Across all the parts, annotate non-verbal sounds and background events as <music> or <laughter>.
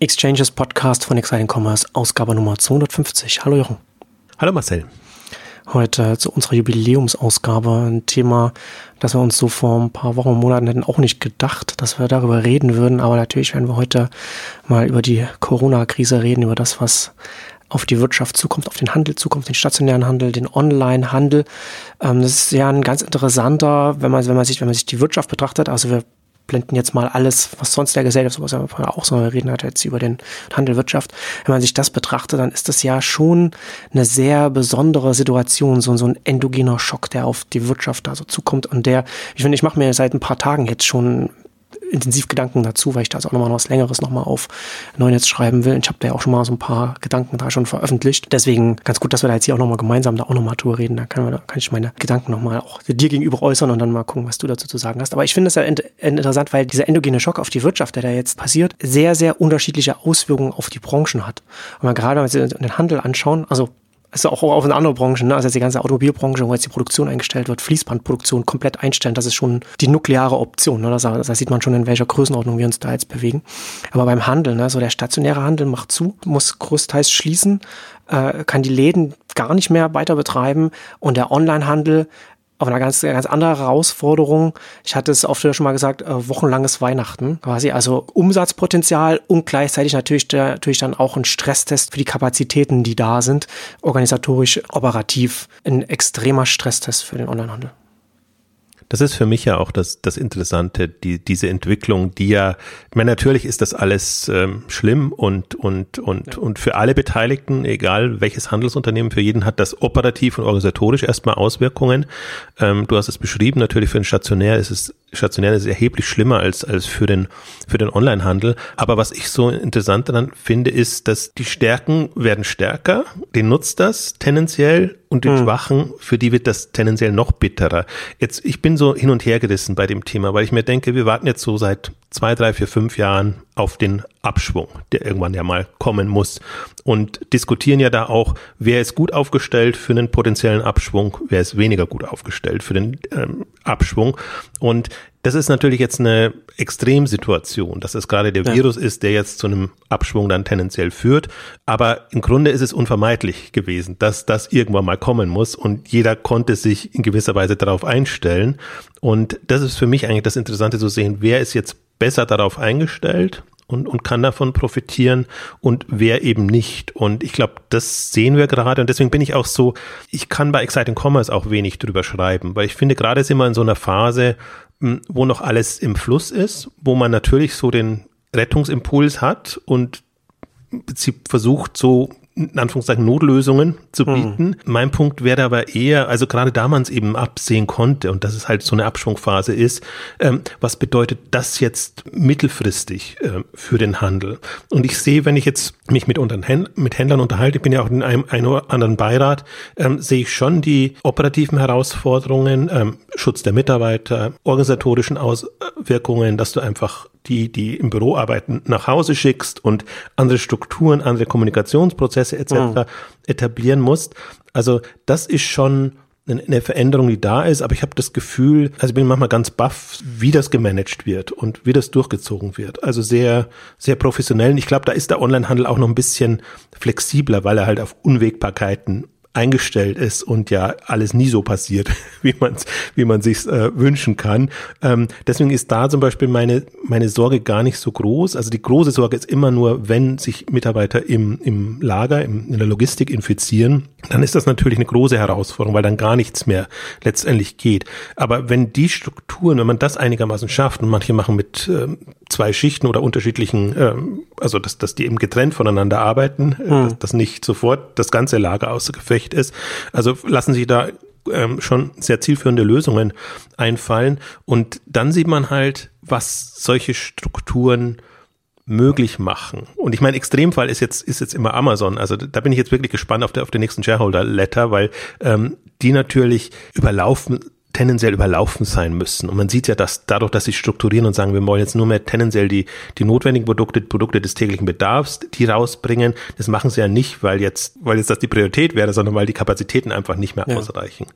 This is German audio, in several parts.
Exchanges Podcast von Exciting Commerce, Ausgabe Nummer 250. Hallo Jochen. Hallo Marcel. Heute zu unserer Jubiläumsausgabe ein Thema, das wir uns so vor ein paar Wochen und Monaten hätten auch nicht gedacht, dass wir darüber reden würden. Aber natürlich werden wir heute mal über die Corona-Krise reden, über das, was auf die Wirtschaft zukommt, auf den Handel zukommt, den stationären Handel, den Online-Handel. Ähm, das ist ja ein ganz interessanter, wenn man, wenn man sich, wenn man sich die Wirtschaft betrachtet. Also wir blenden jetzt mal alles, was sonst der Gesellschaft, sowas auch so reden hat jetzt über den Handel, Wirtschaft. Wenn man sich das betrachtet, dann ist das ja schon eine sehr besondere Situation, so, so ein endogener Schock, der auf die Wirtschaft da so zukommt und der, ich finde, ich mache mir seit ein paar Tagen jetzt schon intensiv Gedanken dazu, weil ich da jetzt auch nochmal was Längeres nochmal auf Neunetz schreiben will. Ich habe da ja auch schon mal so ein paar Gedanken da schon veröffentlicht. Deswegen ganz gut, dass wir da jetzt hier auch nochmal gemeinsam da auch nochmal drüber reden. Da kann, wir, da kann ich meine Gedanken nochmal auch dir gegenüber äußern und dann mal gucken, was du dazu zu sagen hast. Aber ich finde es ja interessant, weil dieser endogene Schock auf die Wirtschaft, der da jetzt passiert, sehr, sehr unterschiedliche Auswirkungen auf die Branchen hat. Und man gerade, wenn wir den Handel anschauen, also also auch auf in andere Branchen, ne? also jetzt die ganze Automobilbranche, wo jetzt die Produktion eingestellt wird, Fließbandproduktion komplett einstellen, das ist schon die nukleare Option. Ne? Da, da sieht man schon, in welcher Größenordnung wir uns da jetzt bewegen. Aber beim Handel, ne? so der stationäre Handel macht zu, muss größtenteils schließen, äh, kann die Läden gar nicht mehr weiter betreiben und der Onlinehandel auf einer ganz, ganz andere Herausforderung. Ich hatte es oft schon mal gesagt, äh, wochenlanges Weihnachten quasi. Also Umsatzpotenzial und gleichzeitig natürlich, der, natürlich dann auch ein Stresstest für die Kapazitäten, die da sind. Organisatorisch, operativ ein extremer Stresstest für den Onlinehandel. Das ist für mich ja auch das, das Interessante, die, diese Entwicklung, die ja, ich meine, natürlich ist das alles ähm, schlimm und, und, und, ja. und für alle Beteiligten, egal welches Handelsunternehmen, für jeden hat das operativ und organisatorisch erstmal Auswirkungen. Ähm, du hast es beschrieben, natürlich für den Stationär ist es stationär ist erheblich schlimmer als, als für den, für den Onlinehandel. Aber was ich so interessant daran finde, ist, dass die Stärken werden stärker, den nutzt das tendenziell und die hm. Schwachen, für die wird das tendenziell noch bitterer. Jetzt, ich bin so hin und her gerissen bei dem Thema, weil ich mir denke, wir warten jetzt so seit zwei, drei, vier, fünf Jahren auf den Abschwung, der irgendwann ja mal kommen muss. Und diskutieren ja da auch, wer ist gut aufgestellt für einen potenziellen Abschwung, wer ist weniger gut aufgestellt für den ähm, Abschwung. Und das ist natürlich jetzt eine Extremsituation, dass es gerade der ja. Virus ist, der jetzt zu einem Abschwung dann tendenziell führt. Aber im Grunde ist es unvermeidlich gewesen, dass das irgendwann mal kommen muss und jeder konnte sich in gewisser Weise darauf einstellen. Und das ist für mich eigentlich das Interessante zu sehen, wer ist jetzt besser darauf eingestellt und, und kann davon profitieren und wer eben nicht. Und ich glaube, das sehen wir gerade und deswegen bin ich auch so, ich kann bei Exciting Commerce auch wenig drüber schreiben, weil ich finde, gerade sind wir in so einer Phase, wo noch alles im Fluss ist, wo man natürlich so den Rettungsimpuls hat und im Prinzip versucht, so in Anführungszeichen Notlösungen zu hm. bieten. Hm. Mein Punkt wäre aber eher, also gerade da man es eben absehen konnte und dass es halt so eine Abschwungphase ist, ähm, was bedeutet das jetzt mittelfristig äh, für den Handel? Und ich sehe, wenn ich jetzt mich mit, Händlern, mit Händlern unterhalte, ich bin ja auch in einem, einem oder anderen Beirat, ähm, sehe ich schon die operativen Herausforderungen, ähm, Schutz der Mitarbeiter, organisatorischen Auswirkungen, dass du einfach die, die im Büro arbeiten, nach Hause schickst und andere Strukturen, andere Kommunikationsprozesse etc. Mhm. etablieren musst. Also das ist schon eine Veränderung, die da ist, aber ich habe das Gefühl, also ich bin manchmal ganz baff, wie das gemanagt wird und wie das durchgezogen wird. Also sehr, sehr professionell. Und ich glaube, da ist der Onlinehandel auch noch ein bisschen flexibler, weil er halt auf Unwägbarkeiten eingestellt ist und ja alles nie so passiert, <laughs> wie man es wie man sich äh, wünschen kann. Ähm, deswegen ist da zum Beispiel meine meine Sorge gar nicht so groß. Also die große Sorge ist immer nur, wenn sich Mitarbeiter im im Lager im, in der Logistik infizieren, dann ist das natürlich eine große Herausforderung, weil dann gar nichts mehr letztendlich geht. Aber wenn die Strukturen, wenn man das einigermaßen schafft und manche machen mit äh, zwei Schichten oder unterschiedlichen, äh, also dass dass die eben getrennt voneinander arbeiten, äh, hm. dass, dass nicht sofort das ganze Lager außer Gefecht schlecht ist. Also lassen sich da ähm, schon sehr zielführende Lösungen einfallen. Und dann sieht man halt, was solche Strukturen möglich machen. Und ich meine, Extremfall ist jetzt, ist jetzt immer Amazon. Also da bin ich jetzt wirklich gespannt auf, der, auf den nächsten Shareholder-Letter, weil ähm, die natürlich überlaufen tendenziell überlaufen sein müssen. Und man sieht ja, dass dadurch, dass sie strukturieren und sagen, wir wollen jetzt nur mehr tendenziell die, die notwendigen Produkte, Produkte des täglichen Bedarfs, die rausbringen, das machen sie ja nicht, weil jetzt, weil jetzt das die Priorität wäre, sondern weil die Kapazitäten einfach nicht mehr ja. ausreichen.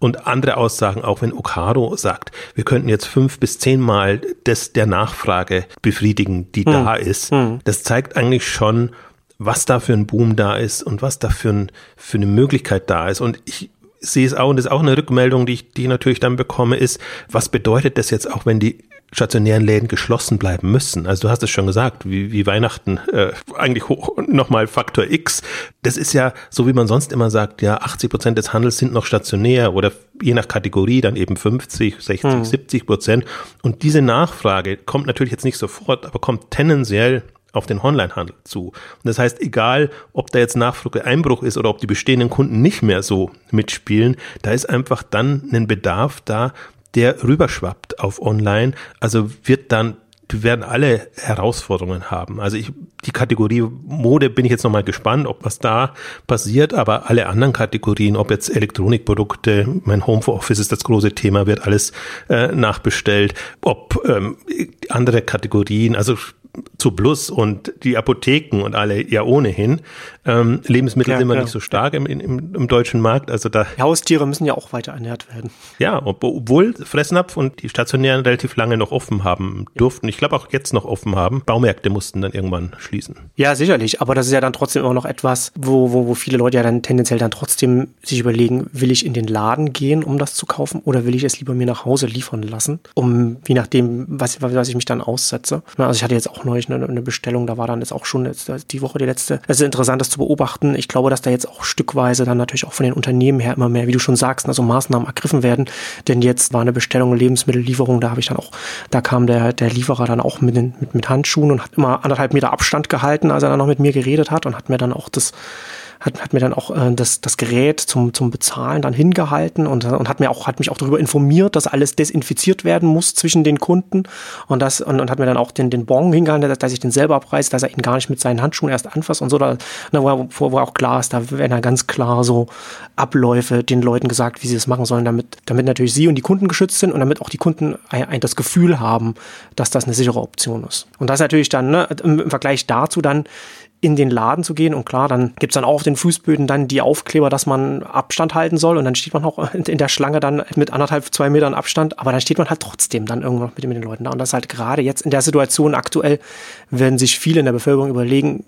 Und andere Aussagen, auch wenn Okado sagt, wir könnten jetzt fünf bis zehnmal des, der Nachfrage befriedigen, die hm. da ist, hm. das zeigt eigentlich schon, was da für ein Boom da ist und was da für, ein, für eine Möglichkeit da ist. Und ich sehe es auch, und das ist auch eine Rückmeldung, die ich, die ich natürlich dann bekomme, ist, was bedeutet das jetzt auch, wenn die stationären Läden geschlossen bleiben müssen. Also du hast es schon gesagt, wie, wie Weihnachten äh, eigentlich hoch nochmal Faktor X. Das ist ja so, wie man sonst immer sagt, ja, 80 Prozent des Handels sind noch stationär oder je nach Kategorie dann eben 50, 60, hm. 70 Prozent. Und diese Nachfrage kommt natürlich jetzt nicht sofort, aber kommt tendenziell auf den Onlinehandel zu. Und das heißt, egal, ob da jetzt Nachfrageeinbruch ist oder ob die bestehenden Kunden nicht mehr so mitspielen, da ist einfach dann ein Bedarf da, der rüberschwappt auf Online. Also wird dann die werden alle Herausforderungen haben. Also ich, die Kategorie Mode bin ich jetzt nochmal gespannt, ob was da passiert, aber alle anderen Kategorien, ob jetzt Elektronikprodukte, mein Home for Office ist das große Thema, wird alles äh, nachbestellt, ob ähm, andere Kategorien, also zu Plus und die Apotheken und alle ja ohnehin. Ähm, Lebensmittel ja, sind wir ja. nicht so stark im, im, im, deutschen Markt. Also da die Haustiere müssen ja auch weiter ernährt werden. Ja, ob, obwohl Fressnapf und die stationären relativ lange noch offen haben durften. Ich glaube auch jetzt noch offen haben. Baumärkte mussten dann irgendwann schließen. Ja, sicherlich. Aber das ist ja dann trotzdem immer noch etwas, wo, wo, wo viele Leute ja dann tendenziell dann trotzdem sich überlegen, will ich in den Laden gehen, um das zu kaufen, oder will ich es lieber mir nach Hause liefern lassen, um je nachdem, was, was ich mich dann aussetze. Also ich hatte jetzt auch neulich eine, eine Bestellung, da war dann jetzt auch schon jetzt die Woche die letzte. Es ist interessant, das zu beobachten. Ich glaube, dass da jetzt auch stückweise dann natürlich auch von den Unternehmen her immer mehr, wie du schon sagst, also Maßnahmen ergriffen werden. Denn jetzt war eine Bestellung, Lebensmittellieferung, da habe ich dann auch, da kam der, der Lieferer dann auch mit, den, mit, mit Handschuhen und hat immer anderthalb Meter Abstand gehalten, als er dann noch mit mir geredet hat und hat mir dann auch das hat, hat mir dann auch äh, das, das Gerät zum, zum Bezahlen dann hingehalten und, und hat mir auch, hat mich auch darüber informiert, dass alles desinfiziert werden muss zwischen den Kunden und das, und, und hat mir dann auch den, den Bon hingehalten, dass, dass ich den selber abreiße, dass er ihn gar nicht mit seinen Handschuhen erst anfasst und so, da, ne, wo, er, wo auch klar ist, da werden ja ganz klar so Abläufe den Leuten gesagt, wie sie das machen sollen, damit, damit natürlich sie und die Kunden geschützt sind und damit auch die Kunden ein, ein, das Gefühl haben, dass das eine sichere Option ist. Und das natürlich dann ne, im Vergleich dazu dann in den Laden zu gehen. Und klar, dann gibt's dann auch auf den Fußböden dann die Aufkleber, dass man Abstand halten soll. Und dann steht man auch <laughs> in der Schlange dann mit anderthalb, zwei Metern Abstand. Aber dann steht man halt trotzdem dann irgendwann mit, den Leuten da. Und das halt gerade jetzt in der Situation aktuell werden sich viele in der Bevölkerung überlegen,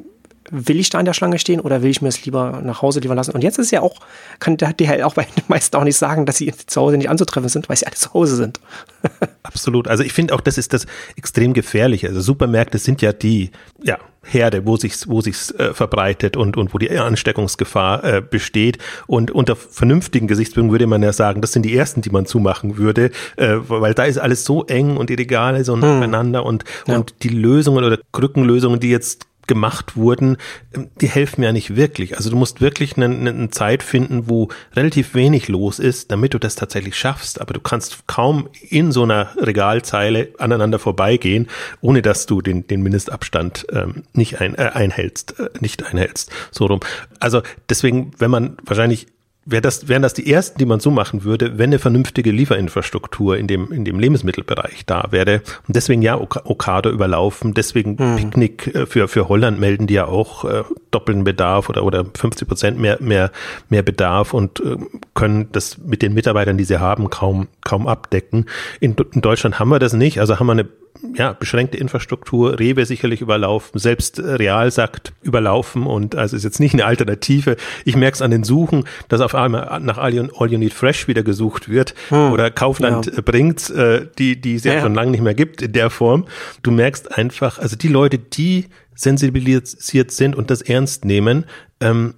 will ich da in der Schlange stehen oder will ich mir es lieber nach Hause liefern lassen? Und jetzt ist ja auch, kann der DHL auch bei den meisten auch nicht sagen, dass sie <laughs> zu Hause nicht anzutreffen sind, weil sie alle zu Hause sind. <laughs> Absolut. Also ich finde auch, das ist das extrem gefährliche. Also Supermärkte sind ja die, ja, Herde, wo sich's, wo sich's äh, verbreitet und, und wo die Ansteckungsgefahr äh, besteht. Und unter vernünftigen Gesichtspunkten würde man ja sagen, das sind die ersten, die man zumachen würde, äh, weil da ist alles so eng und die Regale so hm. nacheinander und, ja. und die Lösungen oder Krückenlösungen, die jetzt gemacht wurden, ähm, die helfen ja nicht wirklich. Also du musst wirklich eine, eine Zeit finden, wo relativ wenig los ist, damit du das tatsächlich schaffst. Aber du kannst kaum in so einer Regalzeile aneinander vorbeigehen, ohne dass du den, den Mindestabstand ähm, nicht ein, äh, einhältst, äh, nicht einhältst. So rum. Also deswegen, wenn man wahrscheinlich wär das, wären das die ersten, die man so machen würde, wenn eine vernünftige Lieferinfrastruktur in dem, in dem Lebensmittelbereich da wäre. Und deswegen ja Okada überlaufen, deswegen mhm. Picknick äh, für, für Holland melden die ja auch äh, doppelten Bedarf oder, oder 50 Prozent mehr, mehr, mehr Bedarf und äh, können das mit den Mitarbeitern, die sie haben, kaum, kaum abdecken. In, in Deutschland haben wir das nicht, also haben wir eine ja, beschränkte Infrastruktur, Rewe sicherlich überlaufen, selbst Real sagt überlaufen und also ist jetzt nicht eine Alternative. Ich merke es an den Suchen, dass auf einmal nach All You, Need Fresh wieder gesucht wird hm, oder Kaufland ja. bringt, äh, die, die es ja, ja schon lange nicht mehr gibt in der Form. Du merkst einfach, also die Leute, die sensibilisiert sind und das ernst nehmen, ähm,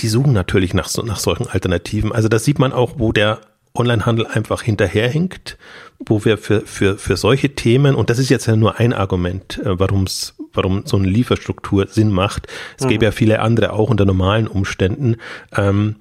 die suchen natürlich nach, so, nach solchen Alternativen. Also das sieht man auch, wo der Onlinehandel einfach hinterherhinkt, wo wir für, für, für solche Themen, und das ist jetzt ja nur ein Argument, äh, warum's, warum so eine Lieferstruktur Sinn macht. Es mhm. gäbe ja viele andere auch unter normalen Umständen. Ähm,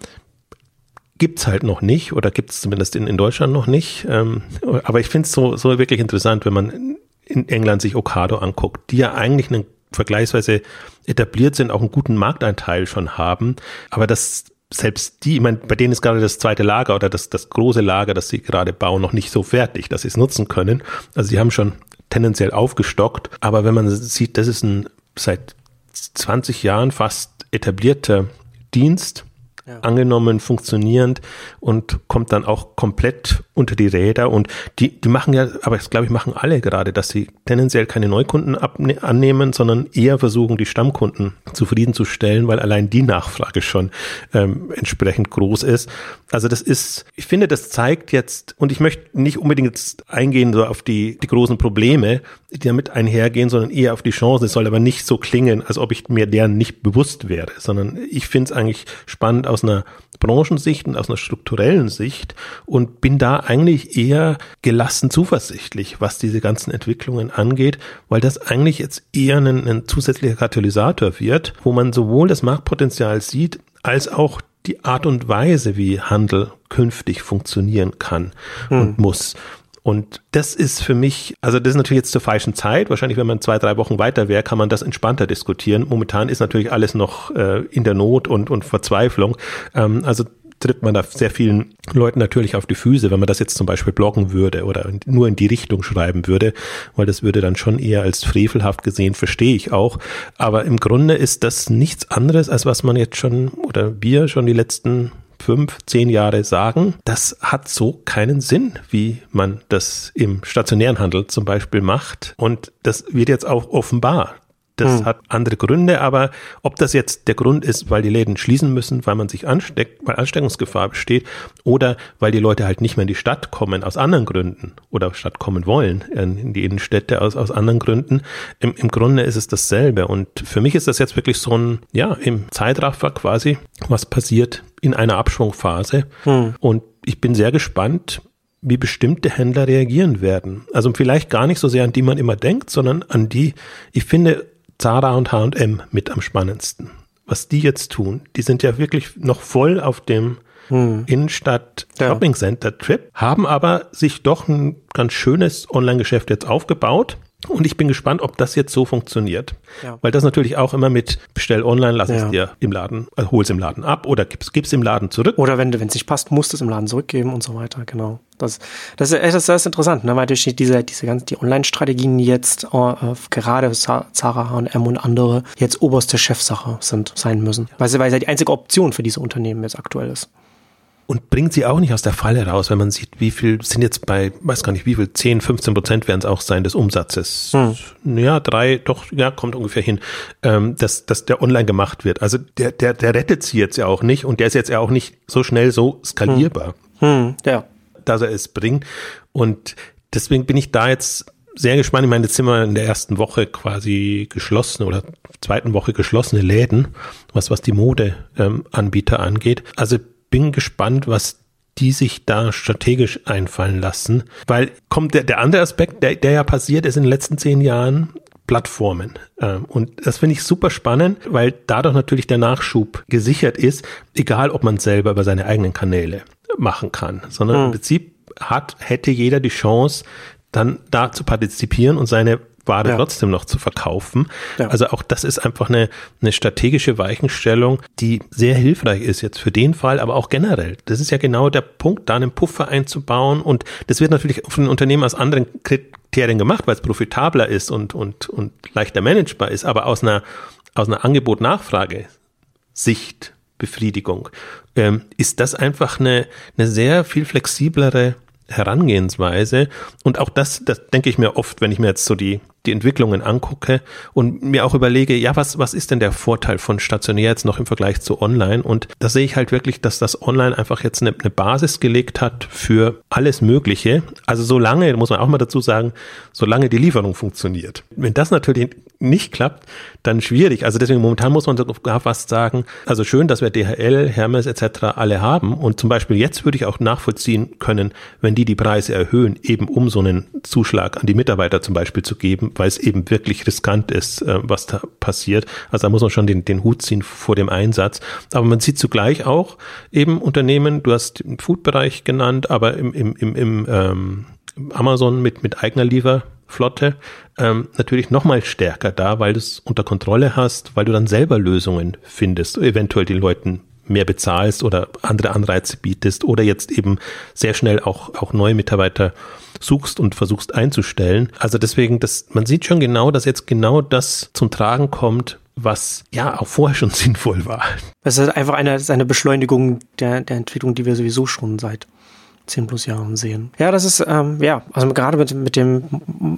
gibt's halt noch nicht oder gibt's zumindest in, in Deutschland noch nicht. Ähm, aber ich finde es so, so wirklich interessant, wenn man in England sich Ocado anguckt, die ja eigentlich einen vergleichsweise etabliert sind, auch einen guten Markteinteil schon haben, aber das selbst die, ich meine, bei denen ist gerade das zweite Lager oder das, das große Lager, das sie gerade bauen, noch nicht so fertig, dass sie es nutzen können. Also sie haben schon tendenziell aufgestockt. Aber wenn man sieht, das ist ein seit 20 Jahren fast etablierter Dienst, ja. angenommen, funktionierend und kommt dann auch komplett unter die Räder. Und die, die machen ja, aber das glaube ich, machen alle gerade, dass sie tendenziell keine Neukunden annehmen, sondern eher versuchen, die Stammkunden zufriedenzustellen, weil allein die Nachfrage schon ähm, entsprechend groß ist. Also das ist, ich finde, das zeigt jetzt, und ich möchte nicht unbedingt jetzt eingehen so auf die, die großen Probleme, damit einhergehen, sondern eher auf die Chancen. Es soll aber nicht so klingen, als ob ich mir deren nicht bewusst wäre, sondern ich finde es eigentlich spannend aus einer Branchensicht und aus einer strukturellen Sicht und bin da eigentlich eher gelassen zuversichtlich, was diese ganzen Entwicklungen angeht, weil das eigentlich jetzt eher ein, ein zusätzlicher Katalysator wird, wo man sowohl das Marktpotenzial sieht, als auch die Art und Weise, wie Handel künftig funktionieren kann hm. und muss. Und das ist für mich, also das ist natürlich jetzt zur falschen Zeit. Wahrscheinlich, wenn man zwei, drei Wochen weiter wäre, kann man das entspannter diskutieren. Momentan ist natürlich alles noch äh, in der Not und, und Verzweiflung. Ähm, also tritt man da sehr vielen Leuten natürlich auf die Füße, wenn man das jetzt zum Beispiel bloggen würde oder nur in die Richtung schreiben würde, weil das würde dann schon eher als frevelhaft gesehen, verstehe ich auch. Aber im Grunde ist das nichts anderes, als was man jetzt schon oder wir schon die letzten fünf, zehn Jahre sagen, das hat so keinen Sinn, wie man das im stationären Handel zum Beispiel macht. Und das wird jetzt auch offenbar. Das hm. hat andere Gründe, aber ob das jetzt der Grund ist, weil die Läden schließen müssen, weil man sich ansteckt, weil Ansteckungsgefahr besteht, oder weil die Leute halt nicht mehr in die Stadt kommen aus anderen Gründen oder Stadt kommen wollen, in die Innenstädte aus, aus anderen Gründen, im, im Grunde ist es dasselbe. Und für mich ist das jetzt wirklich so ein, ja, im Zeitraffer quasi, was passiert in einer Abschwungphase. Hm. Und ich bin sehr gespannt, wie bestimmte Händler reagieren werden. Also vielleicht gar nicht so sehr an die man immer denkt, sondern an die, ich finde, Zara und H&M mit am spannendsten. Was die jetzt tun, die sind ja wirklich noch voll auf dem hm. Innenstadt Shopping Center Trip, haben aber sich doch ein ganz schönes Online-Geschäft jetzt aufgebaut und ich bin gespannt, ob das jetzt so funktioniert. Ja. Weil das natürlich auch immer mit bestell online, lass ja. es dir im Laden, also hol es im Laden ab oder gib's, gib's im Laden zurück. Oder wenn es nicht passt, musst du es im Laden zurückgeben und so weiter, genau. Das, das, ist, das ist interessant, ne? weil durch diese, diese ganzen, die Online-Strategien jetzt äh, gerade Zara, H&M und andere jetzt oberste Chefsache sind, sein müssen. Weil weil sie die einzige Option für diese Unternehmen jetzt aktuell ist und bringt sie auch nicht aus der Falle raus, wenn man sieht, wie viel sind jetzt bei, weiß gar nicht, wie viel, 10, 15 Prozent werden es auch sein des Umsatzes. Hm. Ja, drei, doch, ja, kommt ungefähr hin, ähm, dass, dass der online gemacht wird. Also der, der, der rettet sie jetzt ja auch nicht und der ist jetzt ja auch nicht so schnell so skalierbar. Hm. Hm, ja. Dass er es bringt. Und deswegen bin ich da jetzt sehr gespannt. Ich meine, jetzt sind wir in der ersten Woche quasi geschlossen oder zweiten Woche geschlossene Läden, was, was die Modeanbieter ähm, angeht. Also bin gespannt, was die sich da strategisch einfallen lassen. Weil kommt der, der andere Aspekt, der, der ja passiert ist in den letzten zehn Jahren, Plattformen. Ähm, und das finde ich super spannend, weil dadurch natürlich der Nachschub gesichert ist, egal ob man selber über seine eigenen Kanäle machen kann, sondern hm. im Prinzip hat, hätte jeder die Chance, dann da zu partizipieren und seine Ware ja. trotzdem noch zu verkaufen. Ja. Also auch das ist einfach eine, eine strategische Weichenstellung, die sehr hilfreich ist jetzt für den Fall, aber auch generell. Das ist ja genau der Punkt, da einen Puffer einzubauen und das wird natürlich von den Unternehmen aus anderen Kriterien gemacht, weil es profitabler ist und, und, und leichter managebar ist, aber aus einer, aus einer Angebot-Nachfrage-Sicht Befriedigung, ähm, ist das einfach eine, eine sehr viel flexiblere Herangehensweise. Und auch das, das denke ich mir oft, wenn ich mir jetzt so die, die Entwicklungen angucke und mir auch überlege, ja, was, was ist denn der Vorteil von stationär jetzt noch im Vergleich zu online? Und da sehe ich halt wirklich, dass das Online einfach jetzt eine, eine Basis gelegt hat für alles Mögliche. Also solange, muss man auch mal dazu sagen, solange die Lieferung funktioniert. Wenn das natürlich nicht klappt, dann schwierig. Also deswegen momentan muss man sogar fast sagen, also schön, dass wir DHL, Hermes etc. alle haben. Und zum Beispiel jetzt würde ich auch nachvollziehen können, wenn die die Preise erhöhen, eben um so einen Zuschlag an die Mitarbeiter zum Beispiel zu geben, weil es eben wirklich riskant ist, äh, was da passiert. Also da muss man schon den, den Hut ziehen vor dem Einsatz. Aber man sieht zugleich auch eben Unternehmen, du hast den Food-Bereich genannt, aber im, im, im, im ähm, Amazon mit, mit eigener Lieferflotte ähm, natürlich nochmal stärker da, weil du es unter Kontrolle hast, weil du dann selber Lösungen findest, eventuell den Leuten mehr bezahlst oder andere Anreize bietest oder jetzt eben sehr schnell auch, auch neue Mitarbeiter suchst und versuchst einzustellen. Also deswegen, das, man sieht schon genau, dass jetzt genau das zum Tragen kommt, was ja auch vorher schon <laughs> sinnvoll war. Das ist einfach eine, eine Beschleunigung der, der Entwicklung, die wir sowieso schon seit 10 plus Jahren sehen. Ja, das ist, ähm, ja, also gerade mit, mit dem,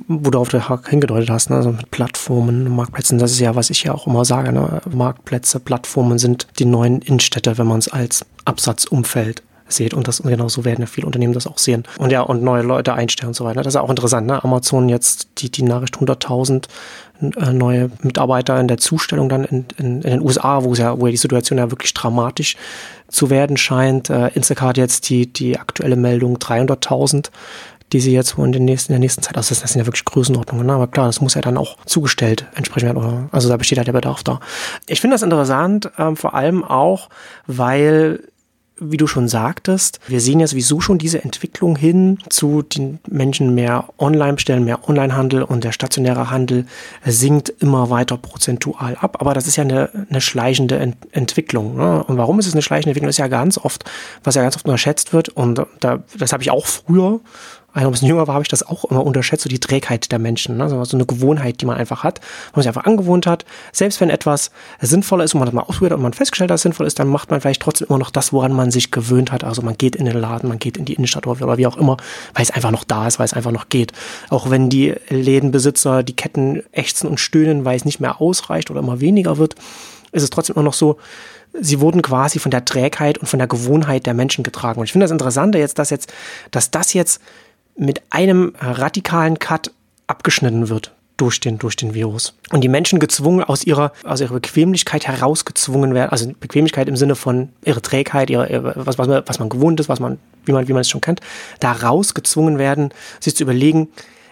wo du auf der Hack hingedeutet hast, ne, also mit Plattformen, Marktplätzen, das ist ja, was ich ja auch immer sage, ne, Marktplätze, Plattformen sind die neuen Innenstädte, wenn man es als Absatzumfeld seht. Und das genau so werden ja viele Unternehmen das auch sehen. Und ja, und neue Leute einstellen und so weiter. Das ist auch interessant. Ne? Amazon jetzt die, die Nachricht 100.000 äh, neue Mitarbeiter in der Zustellung dann in, in, in den USA, wo es ja, wo ja die Situation ja wirklich dramatisch zu werden scheint. Äh, Instacart jetzt die, die aktuelle Meldung 300.000 die sie jetzt in, den nächsten, in der nächsten Zeit, also das sind ja wirklich Größenordnungen, ne? aber klar, das muss ja dann auch zugestellt entsprechend werden, also da besteht ja der Bedarf da. Ich finde das interessant, ähm, vor allem auch, weil wie du schon sagtest, wir sehen ja sowieso schon diese Entwicklung hin zu den Menschen mehr online bestellen, mehr Onlinehandel und der stationäre Handel sinkt immer weiter prozentual ab. Aber das ist ja eine, eine schleichende Ent Entwicklung. Ne? Und warum ist es eine schleichende Entwicklung? Das ist ja ganz oft, was ja ganz oft unterschätzt wird. Und da, das habe ich auch früher als ich ein bisschen jünger war, habe ich das auch immer unterschätzt, so die Trägheit der Menschen. Ne? So eine Gewohnheit, die man einfach hat, man sich einfach angewohnt hat. Selbst wenn etwas sinnvoller ist und man das mal ausprobiert und man festgestellt hat, dass es sinnvoll ist, dann macht man vielleicht trotzdem immer noch das, woran man sich gewöhnt hat. Also man geht in den Laden, man geht in die Innenstadt oder wie auch immer, weil es einfach noch da ist, weil es einfach noch geht. Auch wenn die Lädenbesitzer die Ketten ächzen und stöhnen, weil es nicht mehr ausreicht oder immer weniger wird, ist es trotzdem immer noch so, sie wurden quasi von der Trägheit und von der Gewohnheit der Menschen getragen. Und ich finde das Interessante jetzt, dass jetzt, dass das jetzt mit einem radikalen Cut abgeschnitten wird durch den, durch den Virus. Und die Menschen gezwungen, aus ihrer, aus ihrer Bequemlichkeit herausgezwungen werden, also Bequemlichkeit im Sinne von ihre Trägheit, ihre was, was, man, was man gewohnt ist, was man, wie man, wie man es schon kennt, da rausgezwungen werden, sich zu überlegen,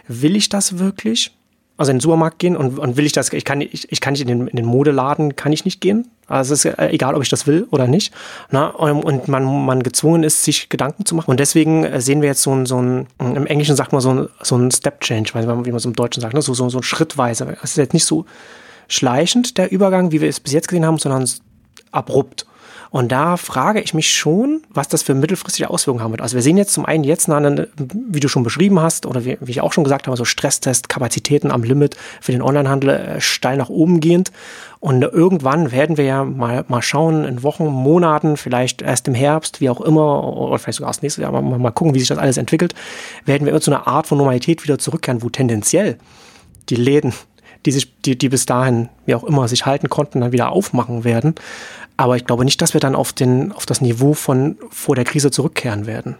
will ich das wirklich? Also in den Supermarkt gehen und, und will ich das, ich kann, ich, ich kann nicht in den, in den Modeladen, kann ich nicht gehen. Also es ist äh, egal, ob ich das will oder nicht. Na, und man, man gezwungen ist, sich Gedanken zu machen. Und deswegen äh, sehen wir jetzt so ein, so ein im Englischen sagt man so ein, so ein Step Change, wie man es im Deutschen sagt, ne? so, so, so ein schrittweise. Es ist jetzt nicht so schleichend, der Übergang, wie wir es bis jetzt gesehen haben, sondern abrupt. Und da frage ich mich schon, was das für mittelfristige Auswirkungen haben wird. Also wir sehen jetzt zum einen jetzt, eine, wie du schon beschrieben hast, oder wie, wie ich auch schon gesagt habe, so Stresstest, Kapazitäten am Limit für den Onlinehandel äh, steil nach oben gehend. Und irgendwann werden wir ja mal, mal schauen, in Wochen, Monaten, vielleicht erst im Herbst, wie auch immer, oder vielleicht sogar erst nächstes Jahr, mal, mal gucken, wie sich das alles entwickelt, werden wir zu einer Art von Normalität wieder zurückkehren, wo tendenziell die Läden die sich, die, die bis dahin, wie auch immer, sich halten konnten, dann wieder aufmachen werden. Aber ich glaube nicht, dass wir dann auf, den, auf das Niveau von vor der Krise zurückkehren werden.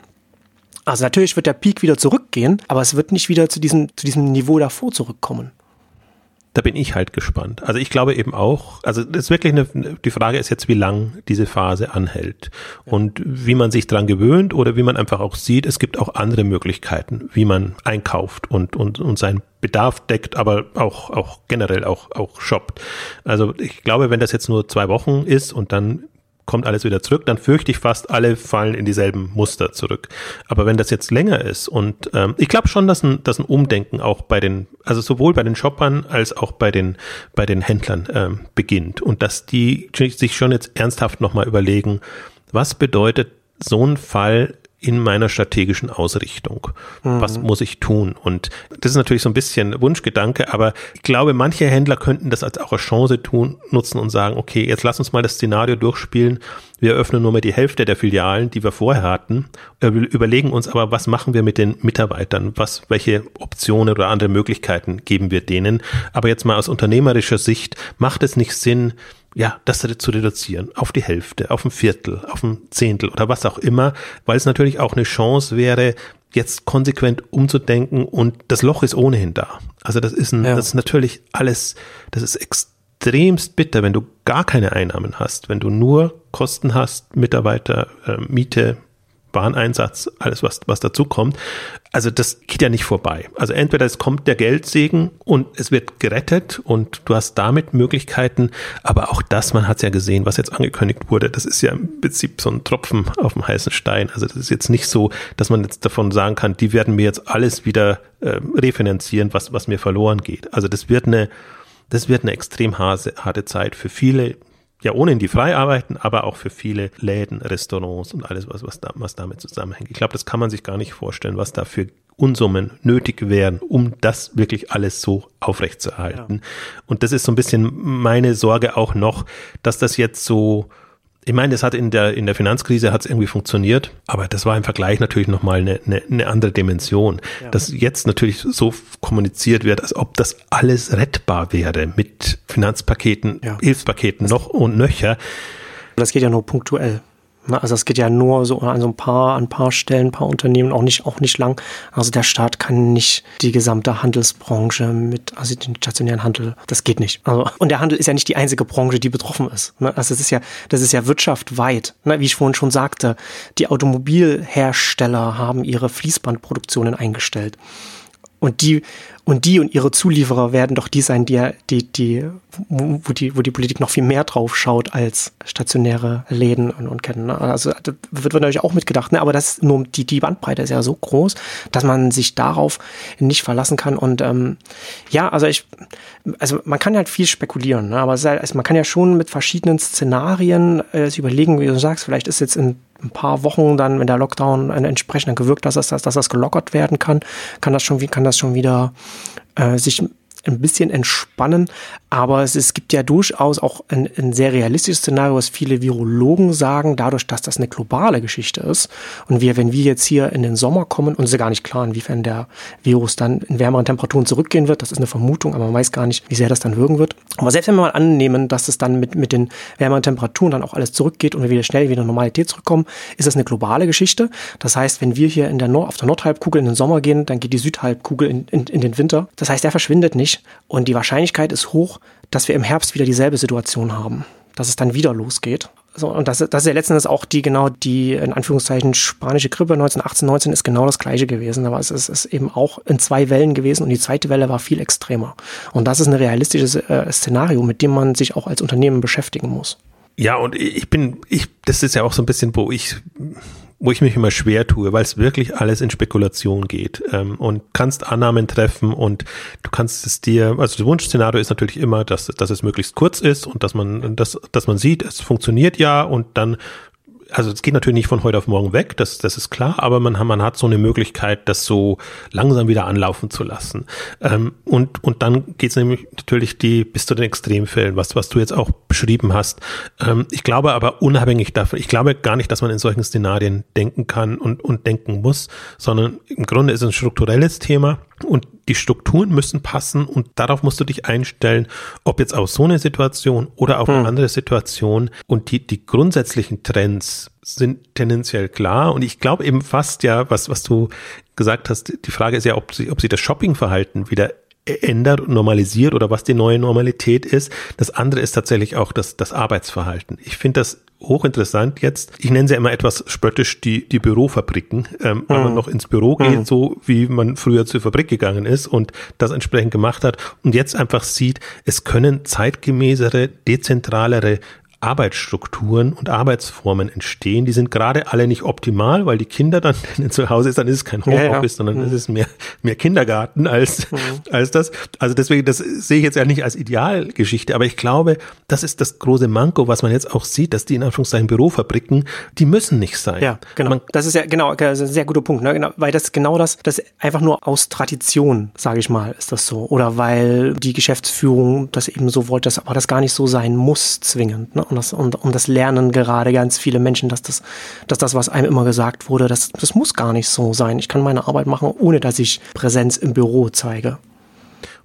Also natürlich wird der Peak wieder zurückgehen, aber es wird nicht wieder zu diesem, zu diesem Niveau davor zurückkommen. Da bin ich halt gespannt. Also ich glaube eben auch, also das ist wirklich eine, die Frage ist jetzt, wie lang diese Phase anhält und wie man sich dran gewöhnt oder wie man einfach auch sieht, es gibt auch andere Möglichkeiten, wie man einkauft und, und, und seinen Bedarf deckt, aber auch, auch generell auch, auch shoppt. Also ich glaube, wenn das jetzt nur zwei Wochen ist und dann kommt alles wieder zurück, dann fürchte ich fast, alle fallen in dieselben Muster zurück. Aber wenn das jetzt länger ist und ähm, ich glaube schon, dass ein, dass ein Umdenken auch bei den, also sowohl bei den Shoppern als auch bei den, bei den Händlern ähm, beginnt und dass die sich schon jetzt ernsthaft nochmal überlegen, was bedeutet so ein Fall in meiner strategischen Ausrichtung. Mhm. Was muss ich tun? Und das ist natürlich so ein bisschen Wunschgedanke, aber ich glaube, manche Händler könnten das als auch als Chance tun, nutzen und sagen, okay, jetzt lass uns mal das Szenario durchspielen. Wir öffnen nur mal die Hälfte der Filialen, die wir vorher hatten, überlegen uns aber, was machen wir mit den Mitarbeitern? Was, welche Optionen oder andere Möglichkeiten geben wir denen? Aber jetzt mal aus unternehmerischer Sicht macht es nicht Sinn, ja, das zu reduzieren auf die Hälfte, auf ein Viertel, auf ein Zehntel oder was auch immer, weil es natürlich auch eine Chance wäre, jetzt konsequent umzudenken und das Loch ist ohnehin da. Also das ist ein, ja. das ist natürlich alles, das ist extremst bitter, wenn du gar keine Einnahmen hast, wenn du nur Kosten hast, Mitarbeiter, äh, Miete, Bahneinsatz, alles was, was dazu kommt. Also das geht ja nicht vorbei. Also entweder es kommt der Geldsegen und es wird gerettet und du hast damit Möglichkeiten, aber auch das, man hat es ja gesehen, was jetzt angekündigt wurde, das ist ja im Prinzip so ein Tropfen auf dem heißen Stein. Also das ist jetzt nicht so, dass man jetzt davon sagen kann, die werden mir jetzt alles wieder äh, refinanzieren, was, was mir verloren geht. Also das wird eine, das wird eine extrem harte Zeit für viele ja ohnehin die frei arbeiten, aber auch für viele Läden, Restaurants und alles, was, was, da, was damit zusammenhängt. Ich glaube, das kann man sich gar nicht vorstellen, was da für Unsummen nötig wären, um das wirklich alles so aufrechtzuerhalten. Ja. Und das ist so ein bisschen meine Sorge auch noch, dass das jetzt so ich meine, das hat in der, in der Finanzkrise hat es irgendwie funktioniert, aber das war im Vergleich natürlich nochmal eine, eine, eine andere Dimension. Ja. Dass jetzt natürlich so kommuniziert wird, als ob das alles rettbar wäre mit Finanzpaketen, ja. Hilfspaketen noch und nöcher. Das geht ja nur punktuell. Ne, also es geht ja nur so an so ein paar, an ein paar Stellen, ein paar Unternehmen, auch nicht, auch nicht lang. Also der Staat kann nicht die gesamte Handelsbranche mit, also den stationären Handel, das geht nicht. Also, und der Handel ist ja nicht die einzige Branche, die betroffen ist. Ne? Also das ist ja, das ist ja wirtschaftweit. Ne? Wie ich vorhin schon sagte, die Automobilhersteller haben ihre Fließbandproduktionen eingestellt. Und die, und die und ihre Zulieferer werden doch die sein, die, die, die, wo die, wo die Politik noch viel mehr drauf schaut als stationäre Läden und, und Ketten. Ne? Also da wird natürlich auch mitgedacht, ne? aber das nur die, die Bandbreite ist ja so groß, dass man sich darauf nicht verlassen kann. Und ähm, ja, also ich, also man kann halt viel spekulieren, ne? aber halt, also man kann ja schon mit verschiedenen Szenarien äh, überlegen, wie du sagst, vielleicht ist jetzt in ein paar Wochen dann, wenn der Lockdown entsprechend gewirkt, dass das, dass das gelockert werden kann, kann das schon, kann das schon wieder äh, sich ein bisschen entspannen. Aber es, es gibt ja durchaus auch ein, ein sehr realistisches Szenario, was viele Virologen sagen, dadurch, dass das eine globale Geschichte ist. Und wir, wenn wir jetzt hier in den Sommer kommen, uns ist ja gar nicht klar, inwiefern der Virus dann in wärmeren Temperaturen zurückgehen wird. Das ist eine Vermutung, aber man weiß gar nicht, wie sehr das dann wirken wird. Aber selbst wenn wir mal annehmen, dass es dann mit, mit den wärmeren Temperaturen dann auch alles zurückgeht und wir wieder schnell wieder in Normalität zurückkommen, ist das eine globale Geschichte. Das heißt, wenn wir hier in der Nord auf der Nordhalbkugel in den Sommer gehen, dann geht die Südhalbkugel in, in, in den Winter. Das heißt, der verschwindet nicht nicht. Und die Wahrscheinlichkeit ist hoch, dass wir im Herbst wieder dieselbe Situation haben, dass es dann wieder losgeht. So, und das, das ist ja letztendlich auch die, genau die, in Anführungszeichen, spanische Grippe 1918, 19 ist genau das gleiche gewesen. Aber es ist, ist eben auch in zwei Wellen gewesen und die zweite Welle war viel extremer. Und das ist ein realistisches äh, Szenario, mit dem man sich auch als Unternehmen beschäftigen muss. Ja, und ich bin, ich, das ist ja auch so ein bisschen, wo ich wo ich mich immer schwer tue, weil es wirklich alles in Spekulation geht. Ähm, und kannst Annahmen treffen und du kannst es dir, also das Wunschszenario ist natürlich immer, dass, dass es möglichst kurz ist und dass man, dass, dass man sieht, es funktioniert ja und dann also es geht natürlich nicht von heute auf morgen weg, das, das ist klar, aber man, man hat so eine Möglichkeit, das so langsam wieder anlaufen zu lassen. Ähm, und, und dann geht es nämlich natürlich die bis zu den Extremfällen, was, was du jetzt auch beschrieben hast. Ähm, ich glaube aber unabhängig davon, ich glaube gar nicht, dass man in solchen Szenarien denken kann und, und denken muss, sondern im Grunde ist es ein strukturelles Thema und die Strukturen müssen passen und darauf musst du dich einstellen, ob jetzt auf so eine Situation oder auf hm. eine andere Situation und die, die grundsätzlichen Trends sind tendenziell klar und ich glaube eben fast ja, was, was du gesagt hast, die Frage ist ja, ob sie, ob sie das Shoppingverhalten wieder ändert und normalisiert oder was die neue Normalität ist. Das andere ist tatsächlich auch das, das Arbeitsverhalten. Ich finde das hochinteressant jetzt. Ich nenne sie ja immer etwas spöttisch die, die Bürofabriken, ähm, mhm. wenn man noch ins Büro geht, mhm. so wie man früher zur Fabrik gegangen ist und das entsprechend gemacht hat und jetzt einfach sieht, es können zeitgemäßere, dezentralere Arbeitsstrukturen und Arbeitsformen entstehen. Die sind gerade alle nicht optimal, weil die Kinder dann, <laughs> wenn zu Hause ist, dann ist es kein Homeoffice, ja, ja. sondern mhm. es ist mehr, mehr Kindergarten als, mhm. als das. Also deswegen, das sehe ich jetzt ja nicht als Idealgeschichte, aber ich glaube, das ist das große Manko, was man jetzt auch sieht, dass die in Anführungszeichen Bürofabriken, die müssen nicht sein. Ja, genau. Man, das ist ja genau, das ist ein sehr guter Punkt, ne? genau, weil das genau das, das einfach nur aus Tradition, sage ich mal, ist das so. Oder weil die Geschäftsführung das eben so wollte, dass aber das gar nicht so sein muss, zwingend. Ne? Und das, und, und das lernen gerade ganz viele Menschen, dass das, dass das, was einem immer gesagt wurde, das, das muss gar nicht so sein. Ich kann meine Arbeit machen, ohne dass ich Präsenz im Büro zeige.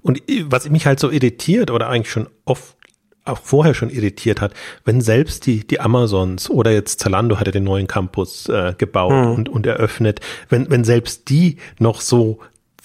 Und was mich halt so irritiert oder eigentlich schon oft auch vorher schon irritiert hat, wenn selbst die, die Amazons oder jetzt Zalando hat ja den neuen Campus äh, gebaut mhm. und, und eröffnet, wenn, wenn selbst die noch so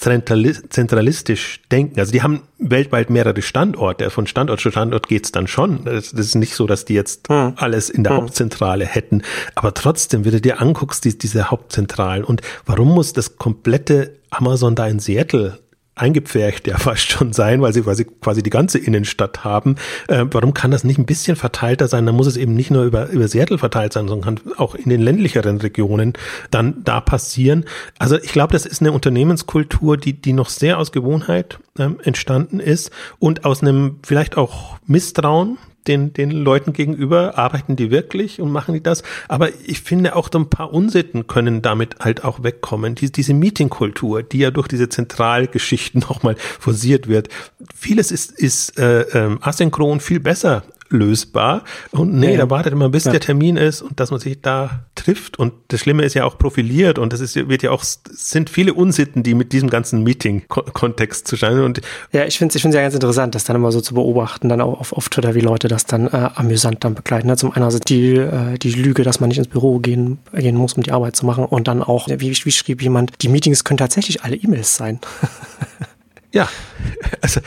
zentralistisch denken. Also die haben weltweit mehrere Standorte. Von Standort zu Standort geht's dann schon. Das ist nicht so, dass die jetzt hm. alles in der hm. Hauptzentrale hätten. Aber trotzdem, wenn du dir anguckst, die, diese Hauptzentralen und warum muss das komplette Amazon da in Seattle eingepfercht ja <laughs> fast schon sein, weil sie quasi, quasi die ganze Innenstadt haben. Äh, warum kann das nicht ein bisschen verteilter sein? Dann muss es eben nicht nur über, über Seattle verteilt sein, sondern kann auch in den ländlicheren Regionen dann da passieren. Also ich glaube, das ist eine Unternehmenskultur, die, die noch sehr aus Gewohnheit ähm, entstanden ist und aus einem vielleicht auch Misstrauen den, den Leuten gegenüber, arbeiten die wirklich und machen die das. Aber ich finde auch so ein paar Unsitten können damit halt auch wegkommen. Die, diese Meetingkultur, die ja durch diese Zentralgeschichten <laughs> nochmal forciert wird. Vieles ist, ist äh, äh, asynchron viel besser lösbar. Und nee, ja, da wartet immer, bis ja. der Termin ist und dass man sich da trifft. Und das Schlimme ist ja auch profiliert und das ist, wird ja auch, sind viele Unsitten, die mit diesem ganzen Meeting-Kontext zu scheinen. Und ja, ich finde es ich find's ja ganz interessant, das dann immer so zu beobachten, dann auch auf, auf Twitter, wie Leute das dann äh, amüsant dann begleiten. Ne? Zum einen also die, äh, die Lüge, dass man nicht ins Büro gehen, gehen muss, um die Arbeit zu machen. Und dann auch, wie, wie schrieb jemand, die Meetings können tatsächlich alle E-Mails sein. <laughs> Ja, <laughs> also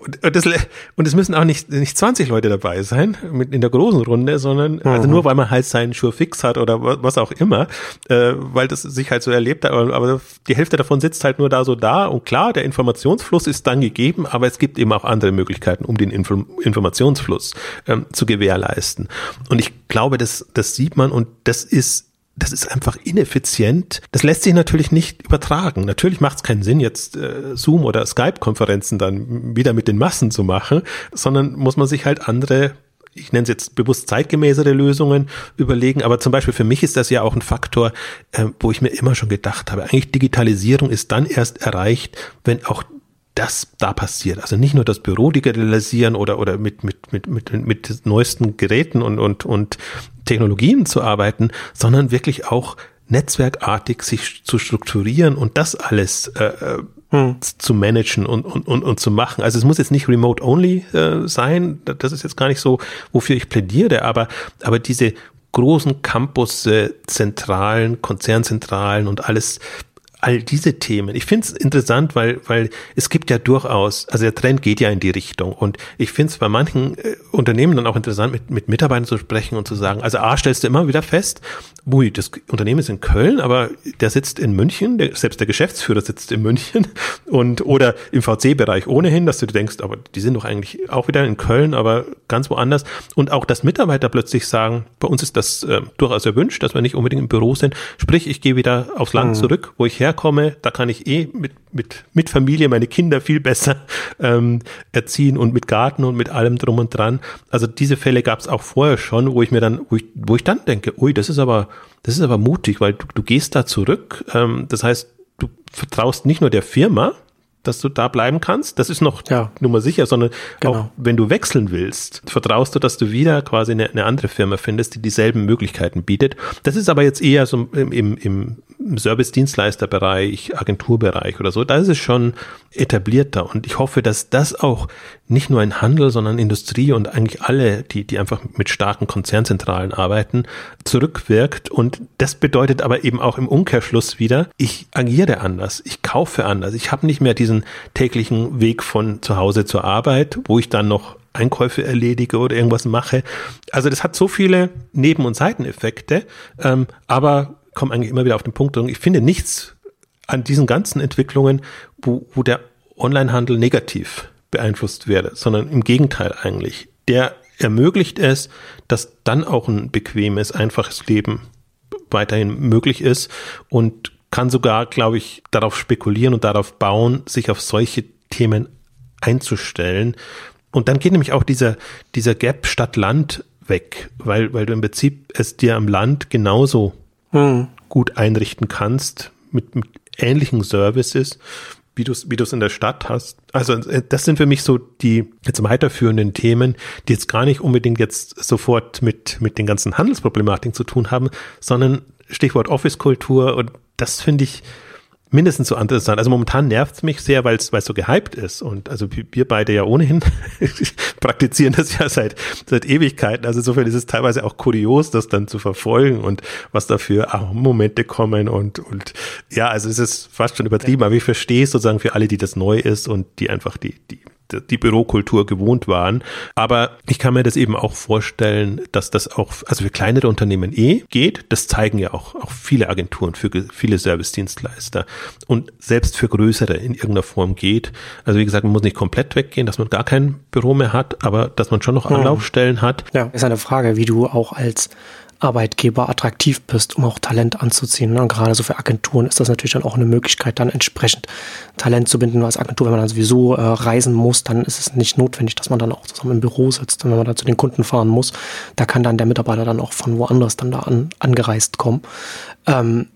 und, und, das, und es müssen auch nicht, nicht 20 Leute dabei sein mit in der großen Runde, sondern also mhm. also nur weil man halt seinen Schuh fix hat oder was auch immer, äh, weil das sich halt so erlebt hat, aber, aber die Hälfte davon sitzt halt nur da so da und klar, der Informationsfluss ist dann gegeben, aber es gibt eben auch andere Möglichkeiten, um den Info Informationsfluss ähm, zu gewährleisten. Und ich glaube, das, das sieht man und das ist das ist einfach ineffizient. Das lässt sich natürlich nicht übertragen. Natürlich macht es keinen Sinn, jetzt äh, Zoom oder Skype-Konferenzen dann wieder mit den Massen zu machen, sondern muss man sich halt andere ich nenne es jetzt bewusst zeitgemäßere Lösungen überlegen, aber zum Beispiel für mich ist das ja auch ein Faktor, äh, wo ich mir immer schon gedacht habe, eigentlich Digitalisierung ist dann erst erreicht, wenn auch das da passiert. Also nicht nur das Büro digitalisieren oder, oder mit, mit, mit, mit, mit neuesten Geräten und, und, und Technologien zu arbeiten, sondern wirklich auch netzwerkartig sich zu strukturieren und das alles äh, äh, hm. zu managen und, und, und, und zu machen. Also es muss jetzt nicht remote only äh, sein, das ist jetzt gar nicht so, wofür ich plädiere, aber, aber diese großen Campus, äh, Zentralen, Konzernzentralen und alles all diese Themen. Ich finde es interessant, weil, weil es gibt ja durchaus, also der Trend geht ja in die Richtung. Und ich finde es bei manchen äh, Unternehmen dann auch interessant, mit, mit Mitarbeitern zu sprechen und zu sagen, also A, stellst du immer wieder fest, ui, das Unternehmen ist in Köln, aber der sitzt in München, der, selbst der Geschäftsführer sitzt in München <laughs> und oder im VC-Bereich ohnehin, dass du denkst, aber die sind doch eigentlich auch wieder in Köln, aber ganz woanders. Und auch, dass Mitarbeiter plötzlich sagen, bei uns ist das äh, durchaus erwünscht, dass wir nicht unbedingt im Büro sind. Sprich, ich gehe wieder aufs Land mhm. zurück, wo ich herkomme, da kann ich eh mit, mit, mit Familie meine Kinder viel besser <laughs> ähm, erziehen und mit Garten und mit allem drum und dran. Also diese Fälle gab es auch vorher schon, wo ich mir dann, wo ich, wo ich dann denke, ui, das ist aber das ist aber mutig, weil du, du gehst da zurück. Ähm, das heißt, du vertraust nicht nur der Firma, dass du da bleiben kannst. Das ist noch ja. Nummer sicher, sondern genau. auch wenn du wechseln willst, vertraust du, dass du wieder quasi eine, eine, andere Firma findest, die dieselben Möglichkeiten bietet. Das ist aber jetzt eher so im, im, im Service-Dienstleisterbereich, Agenturbereich oder so. Da ist es schon etablierter und ich hoffe, dass das auch nicht nur ein Handel, sondern Industrie und eigentlich alle, die, die einfach mit starken Konzernzentralen arbeiten, zurückwirkt. Und das bedeutet aber eben auch im Umkehrschluss wieder, ich agiere anders, ich kaufe anders, ich habe nicht mehr diesen täglichen Weg von zu Hause zur Arbeit, wo ich dann noch Einkäufe erledige oder irgendwas mache. Also das hat so viele Neben- und Seiteneffekte, ähm, aber komme eigentlich immer wieder auf den Punkt, ich finde nichts an diesen ganzen Entwicklungen, wo, wo der Onlinehandel negativ beeinflusst werde, sondern im Gegenteil eigentlich. Der ermöglicht es, dass dann auch ein bequemes, einfaches Leben weiterhin möglich ist und kann sogar, glaube ich, darauf spekulieren und darauf bauen, sich auf solche Themen einzustellen. Und dann geht nämlich auch dieser, dieser Gap Stadt-Land weg, weil, weil du im Prinzip es dir am Land genauso hm. gut einrichten kannst mit, mit ähnlichen Services wie du es wie du's in der Stadt hast. Also äh, das sind für mich so die jetzt weiterführenden Themen, die jetzt gar nicht unbedingt jetzt sofort mit, mit den ganzen Handelsproblematiken zu tun haben, sondern Stichwort Office-Kultur und das finde ich mindestens so interessant. Also momentan nervt es mich sehr, weil es so gehypt ist. Und also wir beide ja ohnehin <laughs> praktizieren das ja seit, seit Ewigkeiten. Also insofern ist es teilweise auch kurios, das dann zu verfolgen und was dafür auch Momente kommen und, und ja, also es ist fast schon übertrieben, aber ich verstehe es sozusagen für alle, die das neu ist und die einfach die, die die Bürokultur gewohnt waren. Aber ich kann mir das eben auch vorstellen, dass das auch, also für kleinere Unternehmen eh geht. Das zeigen ja auch, auch viele Agenturen für viele Service-Dienstleister und selbst für größere in irgendeiner Form geht. Also wie gesagt, man muss nicht komplett weggehen, dass man gar kein Büro mehr hat, aber dass man schon noch hm. Anlaufstellen hat. Ja, ist eine Frage, wie du auch als Arbeitgeber attraktiv bist, um auch Talent anzuziehen. Und gerade so für Agenturen ist das natürlich dann auch eine Möglichkeit, dann entsprechend Talent zu binden. Als Agentur, wenn man dann sowieso äh, reisen muss, dann ist es nicht notwendig, dass man dann auch zusammen im Büro sitzt. Und wenn man dann zu den Kunden fahren muss, da kann dann der Mitarbeiter dann auch von woanders dann da an, angereist kommen. Ähm,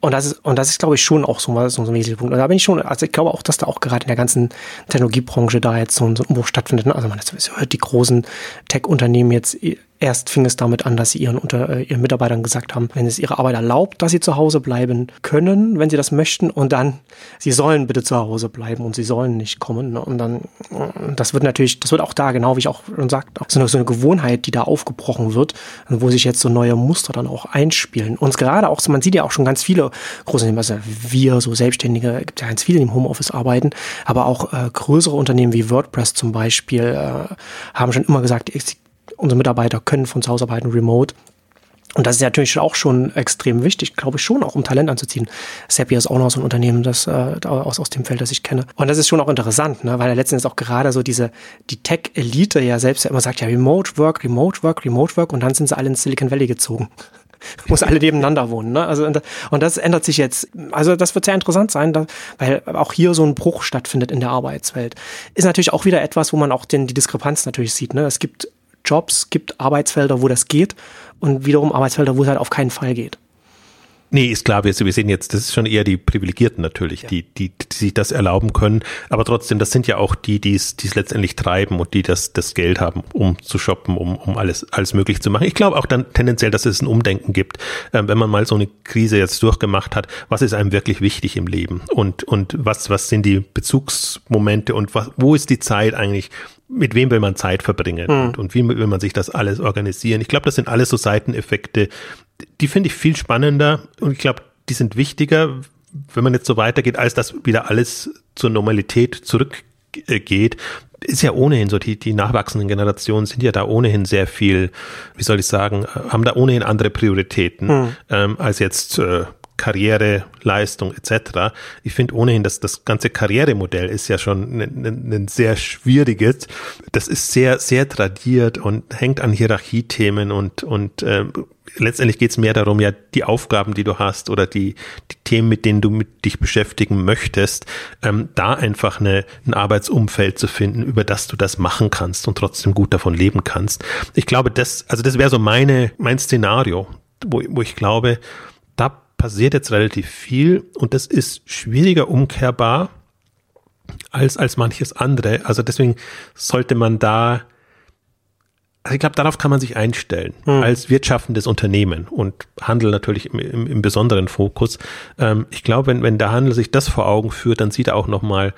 und das ist, und das ist, glaube ich, schon auch so, so ein wesentlicher Punkt. Und da bin ich schon, also ich glaube auch, dass da auch gerade in der ganzen Technologiebranche da jetzt so ein, so ein Umbruch stattfindet. Ne? Also man hört die großen Tech-Unternehmen jetzt Erst fing es damit an, dass sie ihren, unter, äh, ihren Mitarbeitern gesagt haben, wenn es ihre Arbeit erlaubt, dass sie zu Hause bleiben können, wenn sie das möchten, und dann, sie sollen bitte zu Hause bleiben und sie sollen nicht kommen. Ne? Und dann, das wird natürlich, das wird auch da, genau wie ich auch schon sagte, so eine, so eine Gewohnheit, die da aufgebrochen wird, wo sich jetzt so neue Muster dann auch einspielen. Und gerade auch, man sieht ja auch schon ganz viele große Unternehmen, also wir, so Selbstständige, gibt ja ganz viele, die im Homeoffice arbeiten, aber auch äh, größere Unternehmen wie WordPress zum Beispiel äh, haben schon immer gesagt, unsere Mitarbeiter können von zu Hause arbeiten, remote. Und das ist natürlich auch schon extrem wichtig, glaube ich schon, auch um Talent anzuziehen. Zapier ist auch noch so ein Unternehmen, das äh, aus, aus dem Feld, das ich kenne. Und das ist schon auch interessant, ne? weil letztendlich auch gerade so diese, die Tech-Elite ja selbst ja immer sagt, ja, Remote Work, Remote Work, Remote Work und dann sind sie alle ins Silicon Valley gezogen. <laughs> Muss alle nebeneinander wohnen. Ne? Also, und das ändert sich jetzt. Also das wird sehr interessant sein, da, weil auch hier so ein Bruch stattfindet in der Arbeitswelt. Ist natürlich auch wieder etwas, wo man auch den, die Diskrepanz natürlich sieht. Ne? Es gibt Jobs, gibt Arbeitsfelder, wo das geht und wiederum Arbeitsfelder, wo es halt auf keinen Fall geht. Nee, ist klar, wir, sehen jetzt, das ist schon eher die Privilegierten natürlich, ja. die, die, die sich das erlauben können. Aber trotzdem, das sind ja auch die, die es, die es letztendlich treiben und die das, das Geld haben, um zu shoppen, um, um alles, alles möglich zu machen. Ich glaube auch dann tendenziell, dass es ein Umdenken gibt, äh, wenn man mal so eine Krise jetzt durchgemacht hat, was ist einem wirklich wichtig im Leben und, und was, was sind die Bezugsmomente und was, wo ist die Zeit eigentlich, mit wem will man Zeit verbringen mhm. und, und, wie will man sich das alles organisieren. Ich glaube, das sind alles so Seiteneffekte, die finde ich viel spannender und ich glaube, die sind wichtiger, wenn man jetzt so weitergeht, als dass wieder alles zur Normalität zurückgeht. Ist ja ohnehin so, die, die nachwachsenden Generationen sind ja da ohnehin sehr viel, wie soll ich sagen, haben da ohnehin andere Prioritäten mhm. ähm, als jetzt äh, Karriere, Leistung etc. Ich finde ohnehin, dass das ganze Karrieremodell ist ja schon ein, ein, ein, sehr schwieriges. Das ist sehr, sehr tradiert und hängt an Hierarchiethemen und, und äh, letztendlich geht es mehr darum, ja, die Aufgaben, die du hast oder die, die Themen, mit denen du mit dich beschäftigen möchtest, ähm, da einfach eine, ein Arbeitsumfeld zu finden, über das du das machen kannst und trotzdem gut davon leben kannst. Ich glaube, das, also das wäre so meine, mein Szenario, wo, wo ich glaube, passiert jetzt relativ viel und das ist schwieriger umkehrbar als, als manches andere. Also deswegen sollte man da, also ich glaube, darauf kann man sich einstellen hm. als wirtschaftendes Unternehmen und Handel natürlich im, im, im besonderen Fokus. Ähm, ich glaube, wenn, wenn der Handel sich das vor Augen führt, dann sieht er auch nochmal,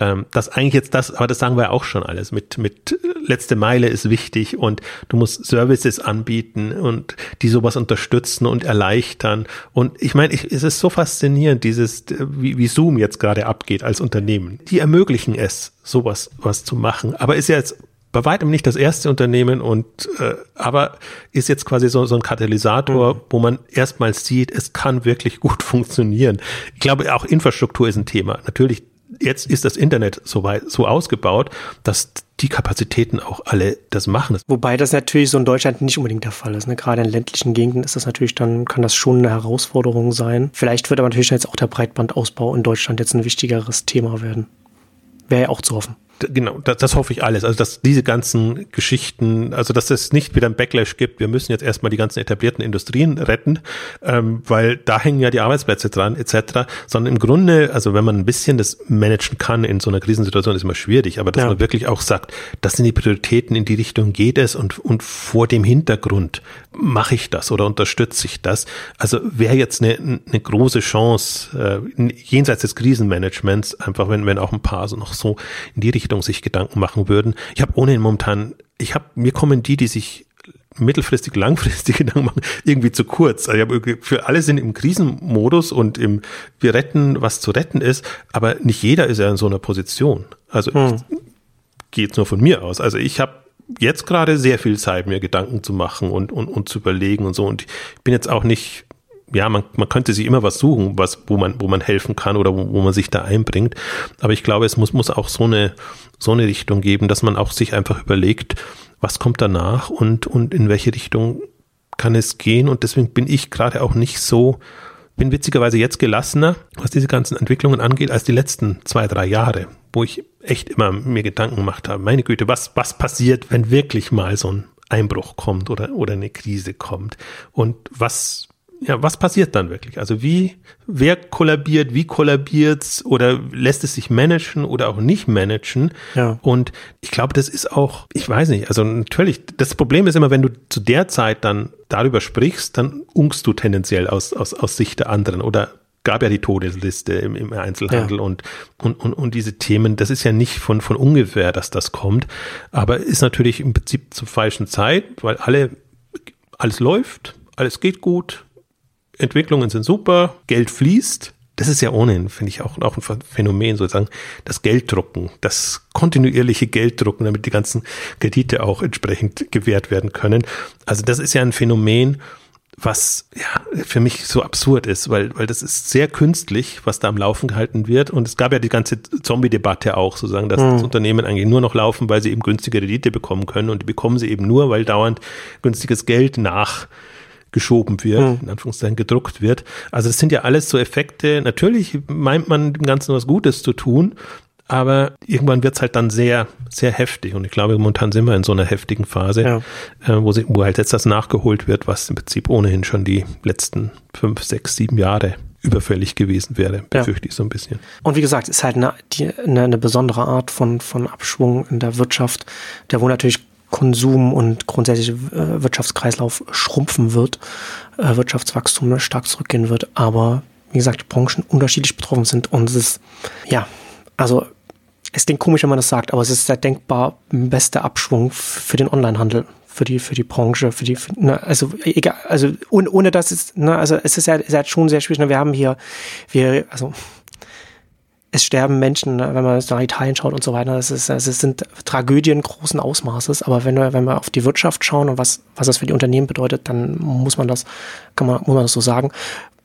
ähm, das eigentlich jetzt das, aber das sagen wir auch schon alles, mit, mit letzte Meile ist wichtig und du musst Services anbieten und die sowas unterstützen und erleichtern. Und ich meine, ich, es ist so faszinierend, dieses, wie, wie Zoom jetzt gerade abgeht als Unternehmen. Die ermöglichen es, sowas was zu machen. Aber ist ja jetzt bei weitem nicht das erste Unternehmen und äh, aber ist jetzt quasi so, so ein Katalysator, mhm. wo man erstmals sieht, es kann wirklich gut <laughs> funktionieren. Ich glaube, auch Infrastruktur ist ein Thema. Natürlich jetzt ist das Internet so weit, so ausgebaut, dass die Kapazitäten auch alle das machen. Wobei das natürlich so in Deutschland nicht unbedingt der Fall ist. Ne? Gerade in ländlichen Gegenden ist das natürlich dann, kann das schon eine Herausforderung sein. Vielleicht wird aber natürlich jetzt auch der Breitbandausbau in Deutschland jetzt ein wichtigeres Thema werden. Wäre ja auch zu hoffen genau, das, das hoffe ich alles. Also, dass diese ganzen Geschichten, also dass es nicht wieder ein Backlash gibt, wir müssen jetzt erstmal die ganzen etablierten Industrien retten, ähm, weil da hängen ja die Arbeitsplätze dran, etc. Sondern im Grunde, also wenn man ein bisschen das managen kann in so einer Krisensituation, ist immer schwierig, aber dass ja. man wirklich auch sagt, das sind die Prioritäten, in die Richtung geht es und, und vor dem Hintergrund mache ich das oder unterstütze ich das. Also wäre jetzt eine, eine große Chance, äh, jenseits des Krisenmanagements, einfach wenn, wenn auch ein paar so noch so in die Richtung Richtung sich Gedanken machen würden. Ich habe ohnehin momentan, ich habe, mir kommen die, die sich mittelfristig, langfristig <laughs> Gedanken machen, irgendwie zu kurz. Also ich habe für alle sind im Krisenmodus und im wir retten, was zu retten ist, aber nicht jeder ist ja in so einer Position. Also hm. geht nur von mir aus. Also ich habe jetzt gerade sehr viel Zeit, mir Gedanken zu machen und, und, und zu überlegen und so. Und ich bin jetzt auch nicht ja, man, man könnte sich immer was suchen, was, wo man, wo man helfen kann oder wo, wo man sich da einbringt. Aber ich glaube, es muss, muss auch so eine, so eine Richtung geben, dass man auch sich einfach überlegt, was kommt danach und, und in welche Richtung kann es gehen. Und deswegen bin ich gerade auch nicht so, bin witzigerweise jetzt gelassener, was diese ganzen Entwicklungen angeht, als die letzten zwei, drei Jahre, wo ich echt immer mir Gedanken gemacht habe, meine Güte, was, was passiert, wenn wirklich mal so ein Einbruch kommt oder, oder eine Krise kommt? Und was ja, was passiert dann wirklich? Also wie, wer kollabiert, wie kollabiert's oder lässt es sich managen oder auch nicht managen? Ja. Und ich glaube, das ist auch, ich weiß nicht, also natürlich, das Problem ist immer, wenn du zu der Zeit dann darüber sprichst, dann ungst du tendenziell aus, aus, aus Sicht der anderen oder gab ja die Todesliste im, im Einzelhandel ja. und, und, und, und diese Themen, das ist ja nicht von, von ungefähr, dass das kommt, aber ist natürlich im Prinzip zur falschen Zeit, weil alle, alles läuft, alles geht gut, Entwicklungen sind super, Geld fließt. Das ist ja ohnehin, finde ich, auch, auch ein Phänomen, sozusagen, das Gelddrucken, das kontinuierliche Gelddrucken, damit die ganzen Kredite auch entsprechend gewährt werden können. Also das ist ja ein Phänomen, was ja für mich so absurd ist, weil, weil das ist sehr künstlich, was da am Laufen gehalten wird. Und es gab ja die ganze Zombie-Debatte auch, sozusagen, dass mhm. das Unternehmen eigentlich nur noch laufen, weil sie eben günstige Kredite bekommen können. Und die bekommen sie eben nur, weil dauernd günstiges Geld nach geschoben wird, mhm. in Anführungszeichen gedruckt wird. Also das sind ja alles so Effekte. Natürlich meint man dem Ganzen was Gutes zu tun, aber irgendwann wird's halt dann sehr, sehr heftig. Und ich glaube, momentan sind wir in so einer heftigen Phase, ja. äh, wo, sie, wo halt jetzt das nachgeholt wird, was im Prinzip ohnehin schon die letzten fünf, sechs, sieben Jahre überfällig gewesen wäre, befürchte ja. ich so ein bisschen. Und wie gesagt, ist halt eine, die, eine, eine besondere Art von, von Abschwung in der Wirtschaft, der wo natürlich Konsum und grundsätzlich äh, Wirtschaftskreislauf schrumpfen wird, äh, Wirtschaftswachstum stark zurückgehen wird, aber wie gesagt, die Branchen unterschiedlich betroffen sind und es ist, ja, also es klingt komisch, wenn man das sagt, aber es ist der denkbar beste Abschwung für den Onlinehandel, für die, für die Branche, für die, für, ne, also egal, also ohne, ohne dass es, ne, also es ist ja, ist ja schon sehr schwierig, ne, wir haben hier, wir, also es sterben Menschen, wenn man nach Italien schaut und so weiter. Es, ist, es sind Tragödien großen Ausmaßes. Aber wenn wir, wenn wir auf die Wirtschaft schauen und was, was das für die Unternehmen bedeutet, dann muss man das, kann man, muss man das so sagen.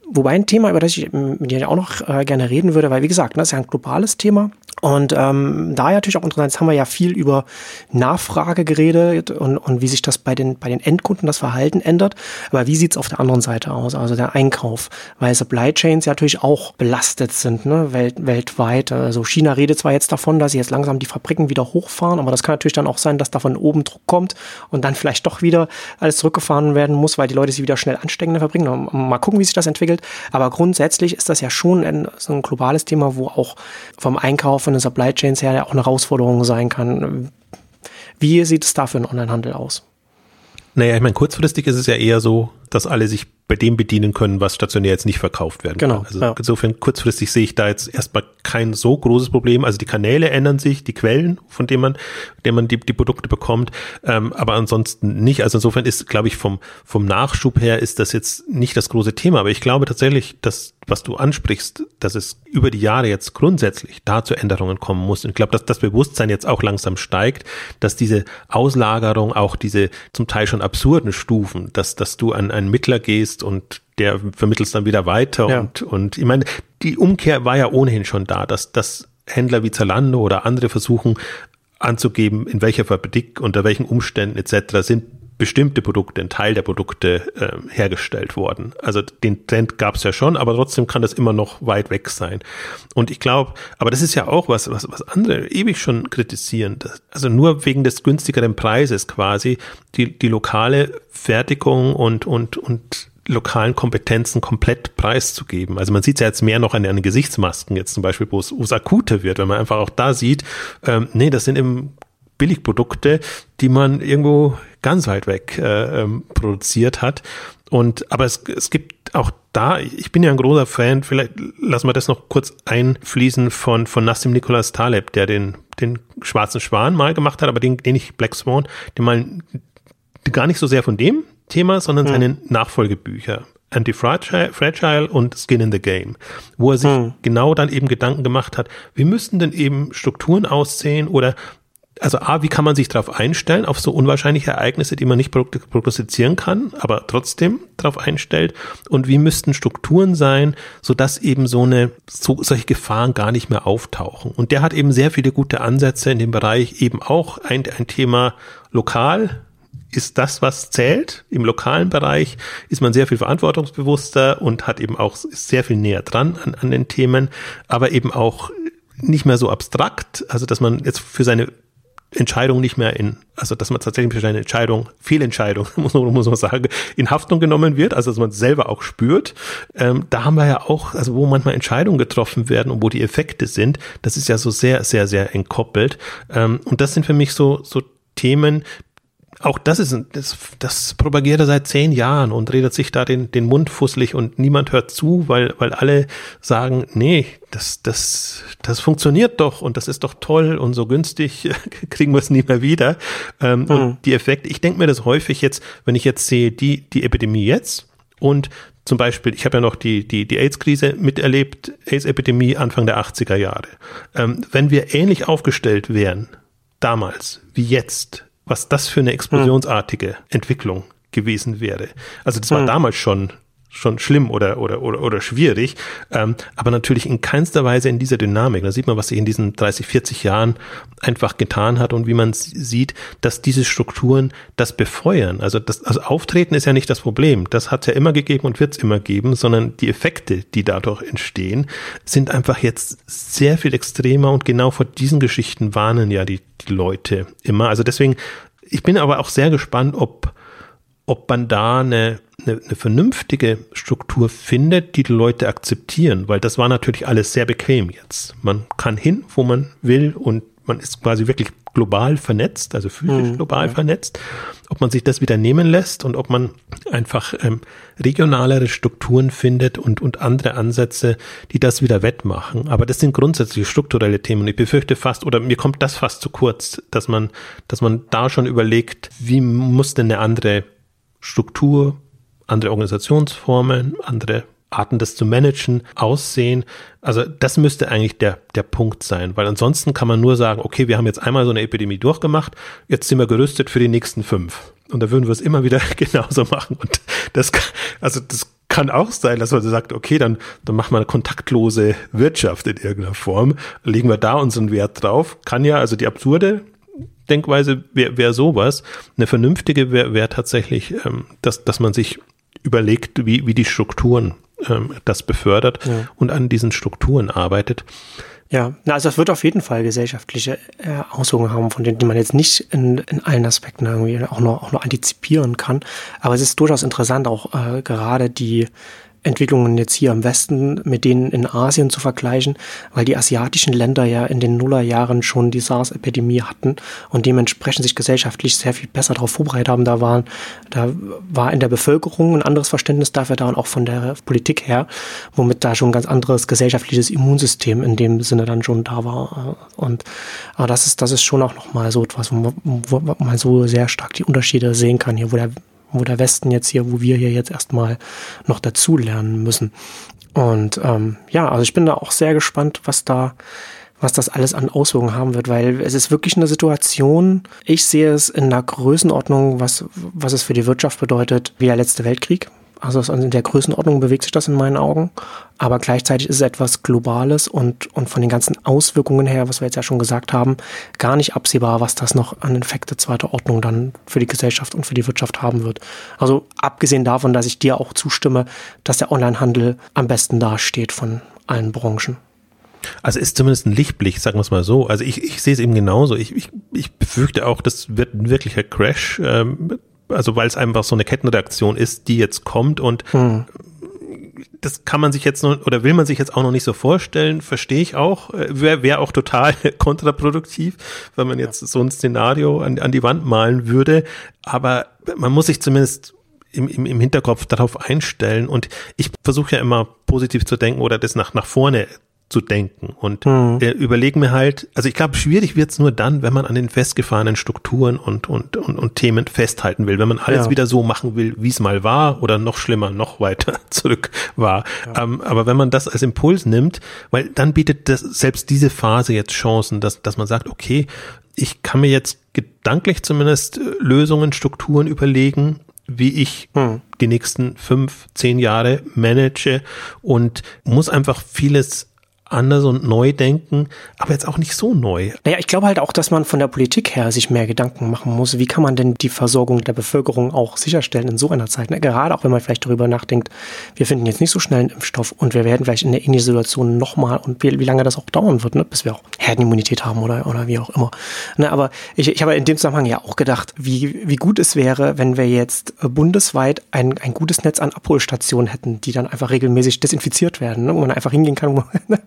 Wobei ein Thema, über das ich mit dir auch noch äh, gerne reden würde, weil wie gesagt, das ist ja ein globales Thema. Und ähm, da natürlich auch interessant, jetzt haben wir ja viel über Nachfrage geredet und, und wie sich das bei den, bei den Endkunden das Verhalten ändert. Aber wie sieht's auf der anderen Seite aus, also der Einkauf? Weil Supply Chains ja natürlich auch belastet sind, ne, welt, weltweit. Also China redet zwar jetzt davon, dass sie jetzt langsam die Fabriken wieder hochfahren, aber das kann natürlich dann auch sein, dass da von oben Druck kommt und dann vielleicht doch wieder alles zurückgefahren werden muss, weil die Leute sie wieder schnell anstecken in der Fabrik. Mal gucken, wie sich das entwickelt. Aber grundsätzlich ist das ja schon ein, so ein globales Thema, wo auch vom Einkauf von den Supply Chains her ja auch eine Herausforderung sein kann. Wie sieht es da für den Onlinehandel aus? Naja, ich meine, kurzfristig ist es ja eher so, dass alle sich bei dem bedienen können, was stationär jetzt nicht verkauft werden genau, kann. Also ja. insofern kurzfristig sehe ich da jetzt erstmal kein so großes Problem. Also die Kanäle ändern sich, die Quellen, von denen man, denen man die, die Produkte bekommt, ähm, aber ansonsten nicht. Also insofern ist, glaube ich, vom, vom Nachschub her ist das jetzt nicht das große Thema. Aber ich glaube tatsächlich, dass was du ansprichst, dass es über die Jahre jetzt grundsätzlich da zu Änderungen kommen muss. Und ich glaube, dass das Bewusstsein jetzt auch langsam steigt, dass diese Auslagerung, auch diese zum Teil schon absurden Stufen, dass, dass du an einen Mittler gehst und der vermittelt es dann wieder weiter. Ja. Und, und ich meine, die Umkehr war ja ohnehin schon da, dass, dass Händler wie Zalando oder andere versuchen anzugeben, in welcher Fabrik, unter welchen Umständen etc. sind bestimmte Produkte, ein Teil der Produkte äh, hergestellt worden. Also den Trend gab es ja schon, aber trotzdem kann das immer noch weit weg sein. Und ich glaube, aber das ist ja auch was, was, was andere ewig schon kritisieren. Dass, also nur wegen des günstigeren Preises quasi die, die lokale Fertigung und, und, und lokalen Kompetenzen komplett preiszugeben. Also man sieht es ja jetzt mehr noch an, den Gesichtsmasken jetzt zum Beispiel, wo es, akuter wird, wenn man einfach auch da sieht, ähm, nee, das sind eben Billigprodukte, die man irgendwo ganz weit weg äh, ähm, produziert hat. Und aber es, es gibt auch da, ich bin ja ein großer Fan, vielleicht lassen wir das noch kurz einfließen von, von Nassim Nicholas Taleb, der den, den Schwarzen Schwan mal gemacht hat, aber den, den ich Black Swan, den mal gar nicht so sehr von dem Thema, sondern hm. seine Nachfolgebücher. Anti-Fragile und Skin in the Game, wo er sich hm. genau dann eben Gedanken gemacht hat, wie müssten denn eben Strukturen aussehen oder also A, wie kann man sich darauf einstellen, auf so unwahrscheinliche Ereignisse, die man nicht prognostizieren kann, aber trotzdem darauf einstellt? Und wie müssten Strukturen sein, sodass eben so eine, so, solche Gefahren gar nicht mehr auftauchen? Und der hat eben sehr viele gute Ansätze in dem Bereich, eben auch ein, ein Thema lokal ist das, was zählt. Im lokalen Bereich ist man sehr viel verantwortungsbewusster und hat eben auch sehr viel näher dran an, an den Themen, aber eben auch nicht mehr so abstrakt, also dass man jetzt für seine Entscheidung nicht mehr in, also dass man tatsächlich für seine Entscheidung, Fehlentscheidung, <laughs> muss man, muss man sagen, in Haftung genommen wird, also dass man es selber auch spürt. Ähm, da haben wir ja auch, also wo manchmal Entscheidungen getroffen werden und wo die Effekte sind, das ist ja so sehr, sehr, sehr entkoppelt. Ähm, und das sind für mich so, so Themen, auch das ist, das, das propagiert er seit zehn Jahren und redet sich da den, den Mund fusselig und niemand hört zu, weil, weil alle sagen, nee, das, das, das funktioniert doch und das ist doch toll und so günstig <laughs> kriegen wir es nie mehr wieder. Ähm, mhm. Und die Effekte, ich denke mir das häufig jetzt, wenn ich jetzt sehe, die, die Epidemie jetzt und zum Beispiel, ich habe ja noch die, die, die AIDS-Krise miterlebt, AIDS-Epidemie Anfang der 80er Jahre. Ähm, wenn wir ähnlich aufgestellt wären, damals wie jetzt, was das für eine explosionsartige Entwicklung gewesen wäre. Also das war hm. damals schon schon schlimm oder oder oder, oder schwierig, ähm, aber natürlich in keinster Weise in dieser Dynamik. Da sieht man, was sich in diesen 30, 40 Jahren einfach getan hat und wie man sieht, dass diese Strukturen das befeuern. Also das also Auftreten ist ja nicht das Problem. Das hat es ja immer gegeben und wird es immer geben, sondern die Effekte, die dadurch entstehen, sind einfach jetzt sehr viel extremer und genau vor diesen Geschichten warnen ja die, die Leute immer. Also deswegen, ich bin aber auch sehr gespannt, ob ob man da eine, eine, eine vernünftige Struktur findet, die die Leute akzeptieren, weil das war natürlich alles sehr bequem jetzt. Man kann hin, wo man will und man ist quasi wirklich global vernetzt, also physisch mhm, global ja. vernetzt, ob man sich das wieder nehmen lässt und ob man einfach ähm, regionalere Strukturen findet und, und andere Ansätze, die das wieder wettmachen. Aber das sind grundsätzlich strukturelle Themen. Ich befürchte fast, oder mir kommt das fast zu kurz, dass man, dass man da schon überlegt, wie muss denn eine andere Struktur, andere Organisationsformen, andere Arten, das zu managen, aussehen. Also das müsste eigentlich der, der Punkt sein, weil ansonsten kann man nur sagen, okay, wir haben jetzt einmal so eine Epidemie durchgemacht, jetzt sind wir gerüstet für die nächsten fünf. Und da würden wir es immer wieder <laughs> genauso machen. Und das, also das kann auch sein, dass man sagt, okay, dann, dann machen wir eine kontaktlose Wirtschaft in irgendeiner Form, legen wir da unseren Wert drauf. Kann ja, also die absurde Denkweise wäre wär sowas. Eine vernünftige wäre wär tatsächlich, ähm, dass, dass man sich überlegt, wie, wie die Strukturen ähm, das befördert ja. und an diesen Strukturen arbeitet. Ja, also es wird auf jeden Fall gesellschaftliche äh, Auswirkungen haben, von denen man jetzt nicht in, in allen Aspekten irgendwie auch nur, auch nur antizipieren kann. Aber es ist durchaus interessant, auch äh, gerade die Entwicklungen jetzt hier im Westen mit denen in Asien zu vergleichen, weil die asiatischen Länder ja in den Nullerjahren schon die SARS-Epidemie hatten und dementsprechend sich gesellschaftlich sehr viel besser darauf vorbereitet haben. Da waren, da war in der Bevölkerung ein anderes Verständnis dafür da und auch von der Politik her, womit da schon ein ganz anderes gesellschaftliches Immunsystem in dem Sinne dann schon da war. Und aber das ist, das ist schon auch nochmal so etwas, wo man, wo man so sehr stark die Unterschiede sehen kann hier, wo der wo der Westen jetzt hier, wo wir hier jetzt erstmal noch dazulernen müssen. Und ähm, ja, also ich bin da auch sehr gespannt, was da, was das alles an Auswirkungen haben wird, weil es ist wirklich eine Situation, ich sehe es in der Größenordnung, was, was es für die Wirtschaft bedeutet, wie der letzte Weltkrieg. Also in der Größenordnung bewegt sich das in meinen Augen. Aber gleichzeitig ist es etwas Globales und, und von den ganzen Auswirkungen her, was wir jetzt ja schon gesagt haben, gar nicht absehbar, was das noch an Effekte zweiter Ordnung dann für die Gesellschaft und für die Wirtschaft haben wird. Also abgesehen davon, dass ich dir auch zustimme, dass der Onlinehandel am besten dasteht von allen Branchen. Also ist zumindest ein Lichtblick, sagen wir es mal so. Also ich, ich sehe es eben genauso. Ich, ich, ich befürchte auch, das wird ein wirklicher Crash. Ähm, also weil es einfach so eine Kettenreaktion ist, die jetzt kommt und hm. das kann man sich jetzt noch oder will man sich jetzt auch noch nicht so vorstellen, verstehe ich auch. Äh, Wäre wär auch total <laughs> kontraproduktiv, wenn man jetzt so ein Szenario an, an die Wand malen würde. Aber man muss sich zumindest im, im, im Hinterkopf darauf einstellen. Und ich versuche ja immer positiv zu denken oder das nach, nach vorne zu denken. Und mhm. äh, überlegen mir halt, also ich glaube, schwierig wird's nur dann, wenn man an den festgefahrenen Strukturen und, und, und, und Themen festhalten will. Wenn man alles ja. wieder so machen will, wie es mal war oder noch schlimmer, noch weiter <laughs> zurück war. Ja. Ähm, aber wenn man das als Impuls nimmt, weil dann bietet das selbst diese Phase jetzt Chancen, dass, dass man sagt, okay, ich kann mir jetzt gedanklich zumindest äh, Lösungen, Strukturen überlegen, wie ich hm. die nächsten fünf, zehn Jahre manage und muss einfach vieles anders und neu denken, aber jetzt auch nicht so neu. Naja, ich glaube halt auch, dass man von der Politik her sich mehr Gedanken machen muss. Wie kann man denn die Versorgung der Bevölkerung auch sicherstellen in so einer Zeit? Ne? Gerade auch wenn man vielleicht darüber nachdenkt, wir finden jetzt nicht so schnell einen Impfstoff und wir werden vielleicht in der ähnlichen Situation nochmal und wie, wie, lange das auch dauern wird, ne? bis wir auch Herdenimmunität haben oder, oder wie auch immer. Ne? Aber ich, ich habe in dem Zusammenhang ja auch gedacht, wie, wie gut es wäre, wenn wir jetzt bundesweit ein, ein gutes Netz an Abholstationen hätten, die dann einfach regelmäßig desinfiziert werden, ne? wo man einfach hingehen kann, <laughs> ne?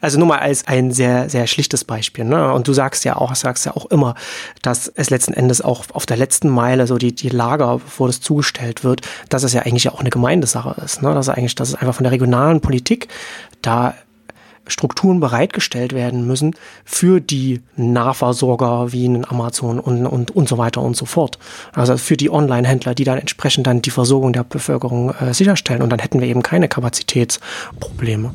Also nur mal als ein sehr, sehr schlichtes Beispiel. Ne? Und du sagst ja auch, sagst ja auch immer, dass es letzten Endes auch auf der letzten Meile so die, die Lager, bevor das zugestellt wird, dass es ja eigentlich auch eine Gemeindesache ist. Ne? Dass eigentlich, dass es einfach von der regionalen Politik da Strukturen bereitgestellt werden müssen für die Nahversorger wie in Amazon und, und, und so weiter und so fort. Also für die Online-Händler, die dann entsprechend dann die Versorgung der Bevölkerung äh, sicherstellen. Und dann hätten wir eben keine Kapazitätsprobleme.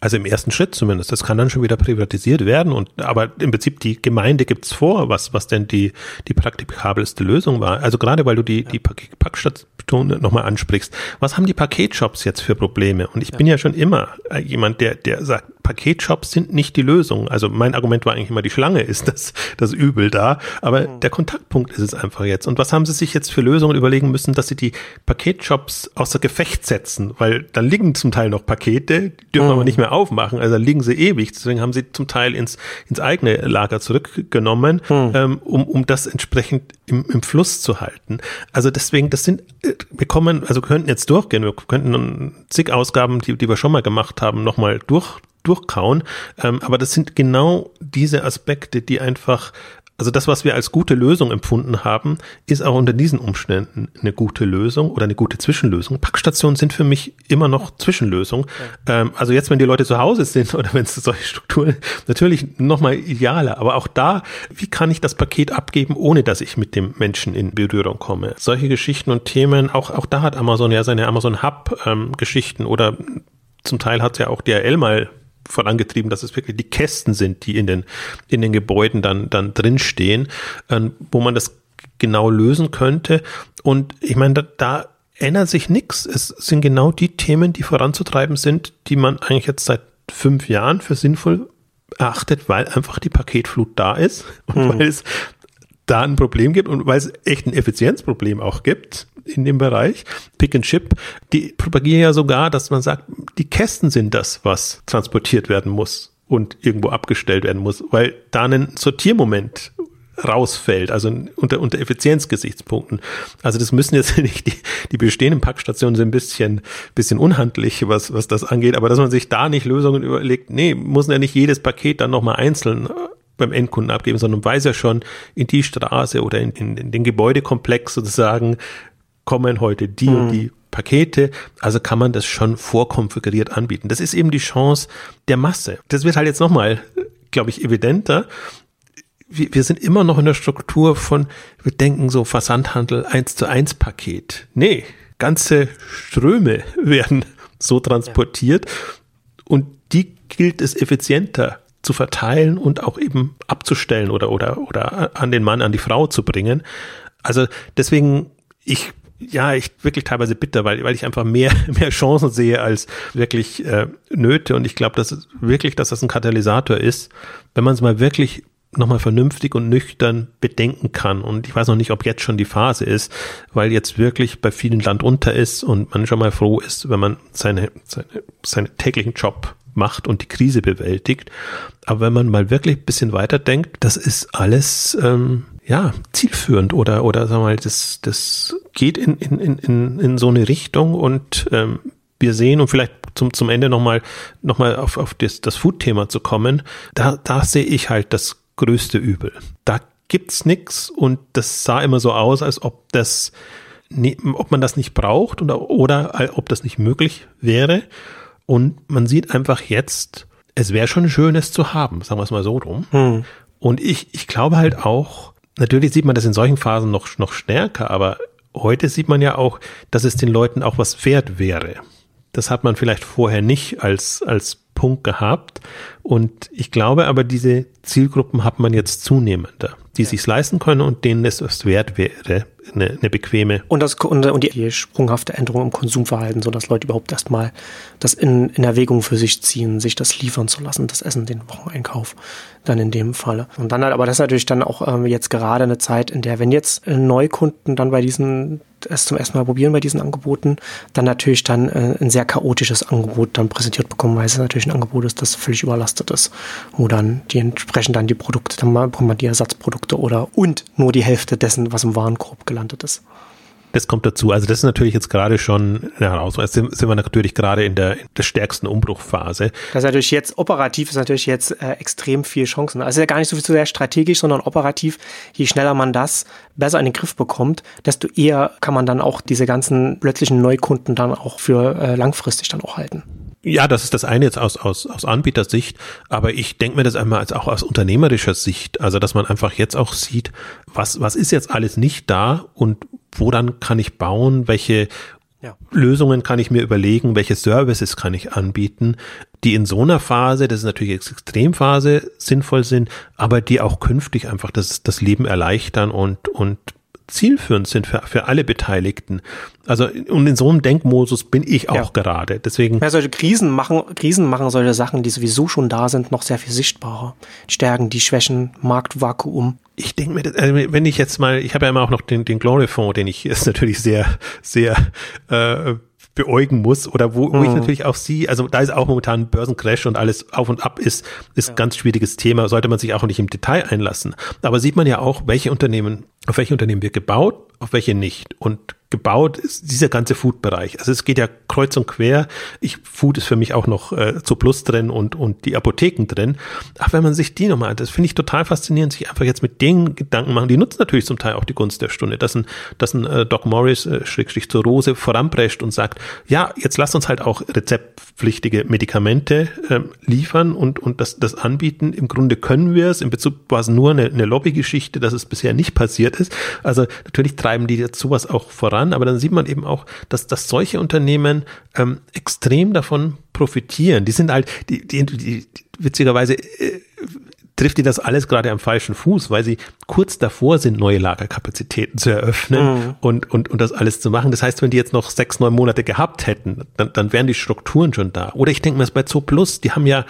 Also im ersten Schritt zumindest. Das kann dann schon wieder privatisiert werden. Und aber im Prinzip die Gemeinde gibt's vor, was, was denn die, die praktikabelste Lösung war. Also gerade weil du die, die Packstation nochmal ansprichst. Was haben die Paketshops jetzt für Probleme? Und ich bin ja schon immer äh, jemand, der, der sagt, Paketshops sind nicht die Lösung. Also mein Argument war eigentlich immer, die Schlange ist das, das Übel da. Aber mhm. der Kontaktpunkt ist es einfach jetzt. Und was haben sie sich jetzt für Lösungen überlegen müssen, dass sie die Paketshops außer Gefecht setzen? Weil da liegen zum Teil noch Pakete, die dürfen mhm. aber nicht mehr aufmachen. Also da liegen sie ewig. Deswegen haben sie zum Teil ins, ins eigene Lager zurückgenommen, mhm. ähm, um, um das entsprechend im, im Fluss zu halten. Also deswegen, das sind, äh, wir kommen, also könnten jetzt durchgehen, wir könnten zig Ausgaben, die, die wir schon mal gemacht haben, nochmal durch durchkauen. Ähm, aber das sind genau diese Aspekte, die einfach also das, was wir als gute Lösung empfunden haben, ist auch unter diesen Umständen eine gute Lösung oder eine gute Zwischenlösung. Packstationen sind für mich immer noch Zwischenlösung. Ja. Ähm, also jetzt, wenn die Leute zu Hause sind <laughs> oder wenn es solche Strukturen, natürlich nochmal idealer. Aber auch da, wie kann ich das Paket abgeben, ohne dass ich mit dem Menschen in Berührung komme? Solche Geschichten und Themen, auch, auch da hat Amazon ja seine Amazon Hub ähm, Geschichten oder zum Teil hat ja auch DRL mal vorangetrieben, dass es wirklich die Kästen sind, die in den, in den Gebäuden dann, dann drinstehen, äh, wo man das genau lösen könnte. Und ich meine, da, da ändert sich nichts. Es sind genau die Themen, die voranzutreiben sind, die man eigentlich jetzt seit fünf Jahren für sinnvoll erachtet, weil einfach die Paketflut da ist und mhm. weil es da ein Problem gibt und weil es echt ein Effizienzproblem auch gibt in dem Bereich. Pick and Chip, die propagieren ja sogar, dass man sagt, die Kästen sind das, was transportiert werden muss und irgendwo abgestellt werden muss, weil da ein Sortiermoment rausfällt, also unter, unter Effizienzgesichtspunkten. Also das müssen jetzt <laughs> nicht, die, die bestehenden Packstationen sind ein bisschen, bisschen unhandlich, was, was das angeht, aber dass man sich da nicht Lösungen überlegt, nee, muss ja nicht jedes Paket dann nochmal einzeln beim Endkunden abgeben, sondern weiß ja schon, in die Straße oder in, in, in den Gebäudekomplex sozusagen kommen heute die mhm. und die Pakete, also kann man das schon vorkonfiguriert anbieten. Das ist eben die Chance der Masse. Das wird halt jetzt nochmal, glaube ich, evidenter. Wir, wir sind immer noch in der Struktur von, wir denken so Versandhandel eins zu eins Paket. Nee, ganze Ströme <laughs> werden so transportiert ja. und die gilt es effizienter zu verteilen und auch eben abzustellen oder, oder, oder an den Mann, an die Frau zu bringen. Also deswegen, ich ja, ich wirklich teilweise bitter, weil, weil ich einfach mehr, <laughs> mehr Chancen sehe als wirklich äh, Nöte. Und ich glaube, dass wirklich, dass das ein Katalysator ist, wenn man es mal wirklich nochmal vernünftig und nüchtern bedenken kann. Und ich weiß noch nicht, ob jetzt schon die Phase ist, weil jetzt wirklich bei vielen Land unter ist und man schon mal froh ist, wenn man seine, seine, seinen täglichen Job macht und die Krise bewältigt. Aber wenn man mal wirklich ein bisschen weiter denkt, das ist alles ähm, ja zielführend oder oder sagen wir mal, das das geht in in in in so eine Richtung und ähm, wir sehen und vielleicht zum, zum Ende nochmal noch mal auf, auf das, das Food-Thema zu kommen, da, da sehe ich halt das größte Übel. Da gibt's nix und das sah immer so aus, als ob das, ob man das nicht braucht oder, oder ob das nicht möglich wäre. Und man sieht einfach jetzt, es wäre schon schön, es zu haben, sagen wir es mal so drum. Hm. Und ich, ich glaube halt auch, natürlich sieht man das in solchen Phasen noch, noch stärker, aber heute sieht man ja auch, dass es den Leuten auch was wert wäre. Das hat man vielleicht vorher nicht als, als Punkt gehabt. Und ich glaube aber, diese Zielgruppen hat man jetzt zunehmender. Die ja. sich leisten können und denen es wert wäre, eine, eine bequeme. Und, das, und, und die sprunghafte Änderung im Konsumverhalten, sodass Leute überhaupt erstmal das in, in Erwägung für sich ziehen, sich das liefern zu lassen, das Essen, den Wocheneinkauf dann in dem Falle. Und dann halt, aber das ist natürlich dann auch ähm, jetzt gerade eine Zeit, in der, wenn jetzt äh, Neukunden dann bei diesen es zum ersten Mal probieren bei diesen Angeboten, dann natürlich dann äh, ein sehr chaotisches Angebot dann präsentiert bekommen, weil es natürlich ein Angebot ist, das völlig überlastet ist, wo dann die entsprechend dann die Produkte, dann man die Ersatzprodukte oder und nur die Hälfte dessen, was im Warenkorb gelandet ist. Das kommt dazu. Also das ist natürlich jetzt gerade schon eine Herausforderung. Sind, sind wir natürlich gerade in der, in der stärksten Umbruchphase. Das ist natürlich jetzt operativ ist natürlich jetzt äh, extrem viel Chancen. Also ja gar nicht so viel zu sehr strategisch, sondern operativ. Je schneller man das besser in den Griff bekommt, desto eher kann man dann auch diese ganzen plötzlichen Neukunden dann auch für äh, langfristig dann auch halten. Ja, das ist das eine jetzt aus, aus, aus Anbietersicht, aber ich denke mir das einmal als auch aus unternehmerischer Sicht, also dass man einfach jetzt auch sieht, was, was ist jetzt alles nicht da und woran kann ich bauen, welche ja. Lösungen kann ich mir überlegen, welche Services kann ich anbieten, die in so einer Phase, das ist natürlich Extremphase, sinnvoll sind, aber die auch künftig einfach das, das Leben erleichtern und, und zielführend sind für, für alle Beteiligten. Also und in so einem Denkmodus bin ich auch ja. gerade. Deswegen. Ja, solche Krisen machen, Krisen machen solche Sachen, die sowieso schon da sind, noch sehr viel sichtbarer. Die Stärken, die Schwächen, Marktvakuum. Ich denke mir, also wenn ich jetzt mal, ich habe ja immer auch noch den, den Glory Fonds, den ich <laughs> ist natürlich sehr, sehr äh, beäugen muss oder wo, wo mhm. ich natürlich auch sie, also da ist auch momentan Börsencrash und alles auf und ab ist, ist ja. ganz schwieriges Thema, sollte man sich auch nicht im Detail einlassen. Aber sieht man ja auch, welche Unternehmen, auf welche Unternehmen wird gebaut, auf welche nicht. Und gebaut ist dieser ganze Food-Bereich. Also es geht ja kreuz und quer. Ich, Food ist für mich auch noch äh, zu Plus drin und, und die Apotheken drin. Aber wenn man sich die nochmal, das finde ich total faszinierend, sich einfach jetzt mit den Gedanken machen, die nutzen natürlich zum Teil auch die Gunst der Stunde, dass ein, dass ein äh, Doc Morris, äh, Schrägstrich zur Rose, voranprescht und sagt, ja, jetzt lasst uns halt auch rezeptpflichtige Medikamente äh, liefern und, und das, das anbieten. Im Grunde können wir es. In Bezug war es nur eine, eine Lobbygeschichte, dass es bisher nicht passiert ist. Also natürlich treiben die jetzt sowas auch voran aber dann sieht man eben auch, dass, dass solche Unternehmen ähm, extrem davon profitieren. Die sind halt, die, die, die witzigerweise äh, trifft die das alles gerade am falschen Fuß, weil sie kurz davor sind, neue Lagerkapazitäten zu eröffnen mhm. und, und, und das alles zu machen. Das heißt, wenn die jetzt noch sechs, neun Monate gehabt hätten, dann, dann wären die Strukturen schon da. Oder ich denke mir, bei Zo Plus, die haben ja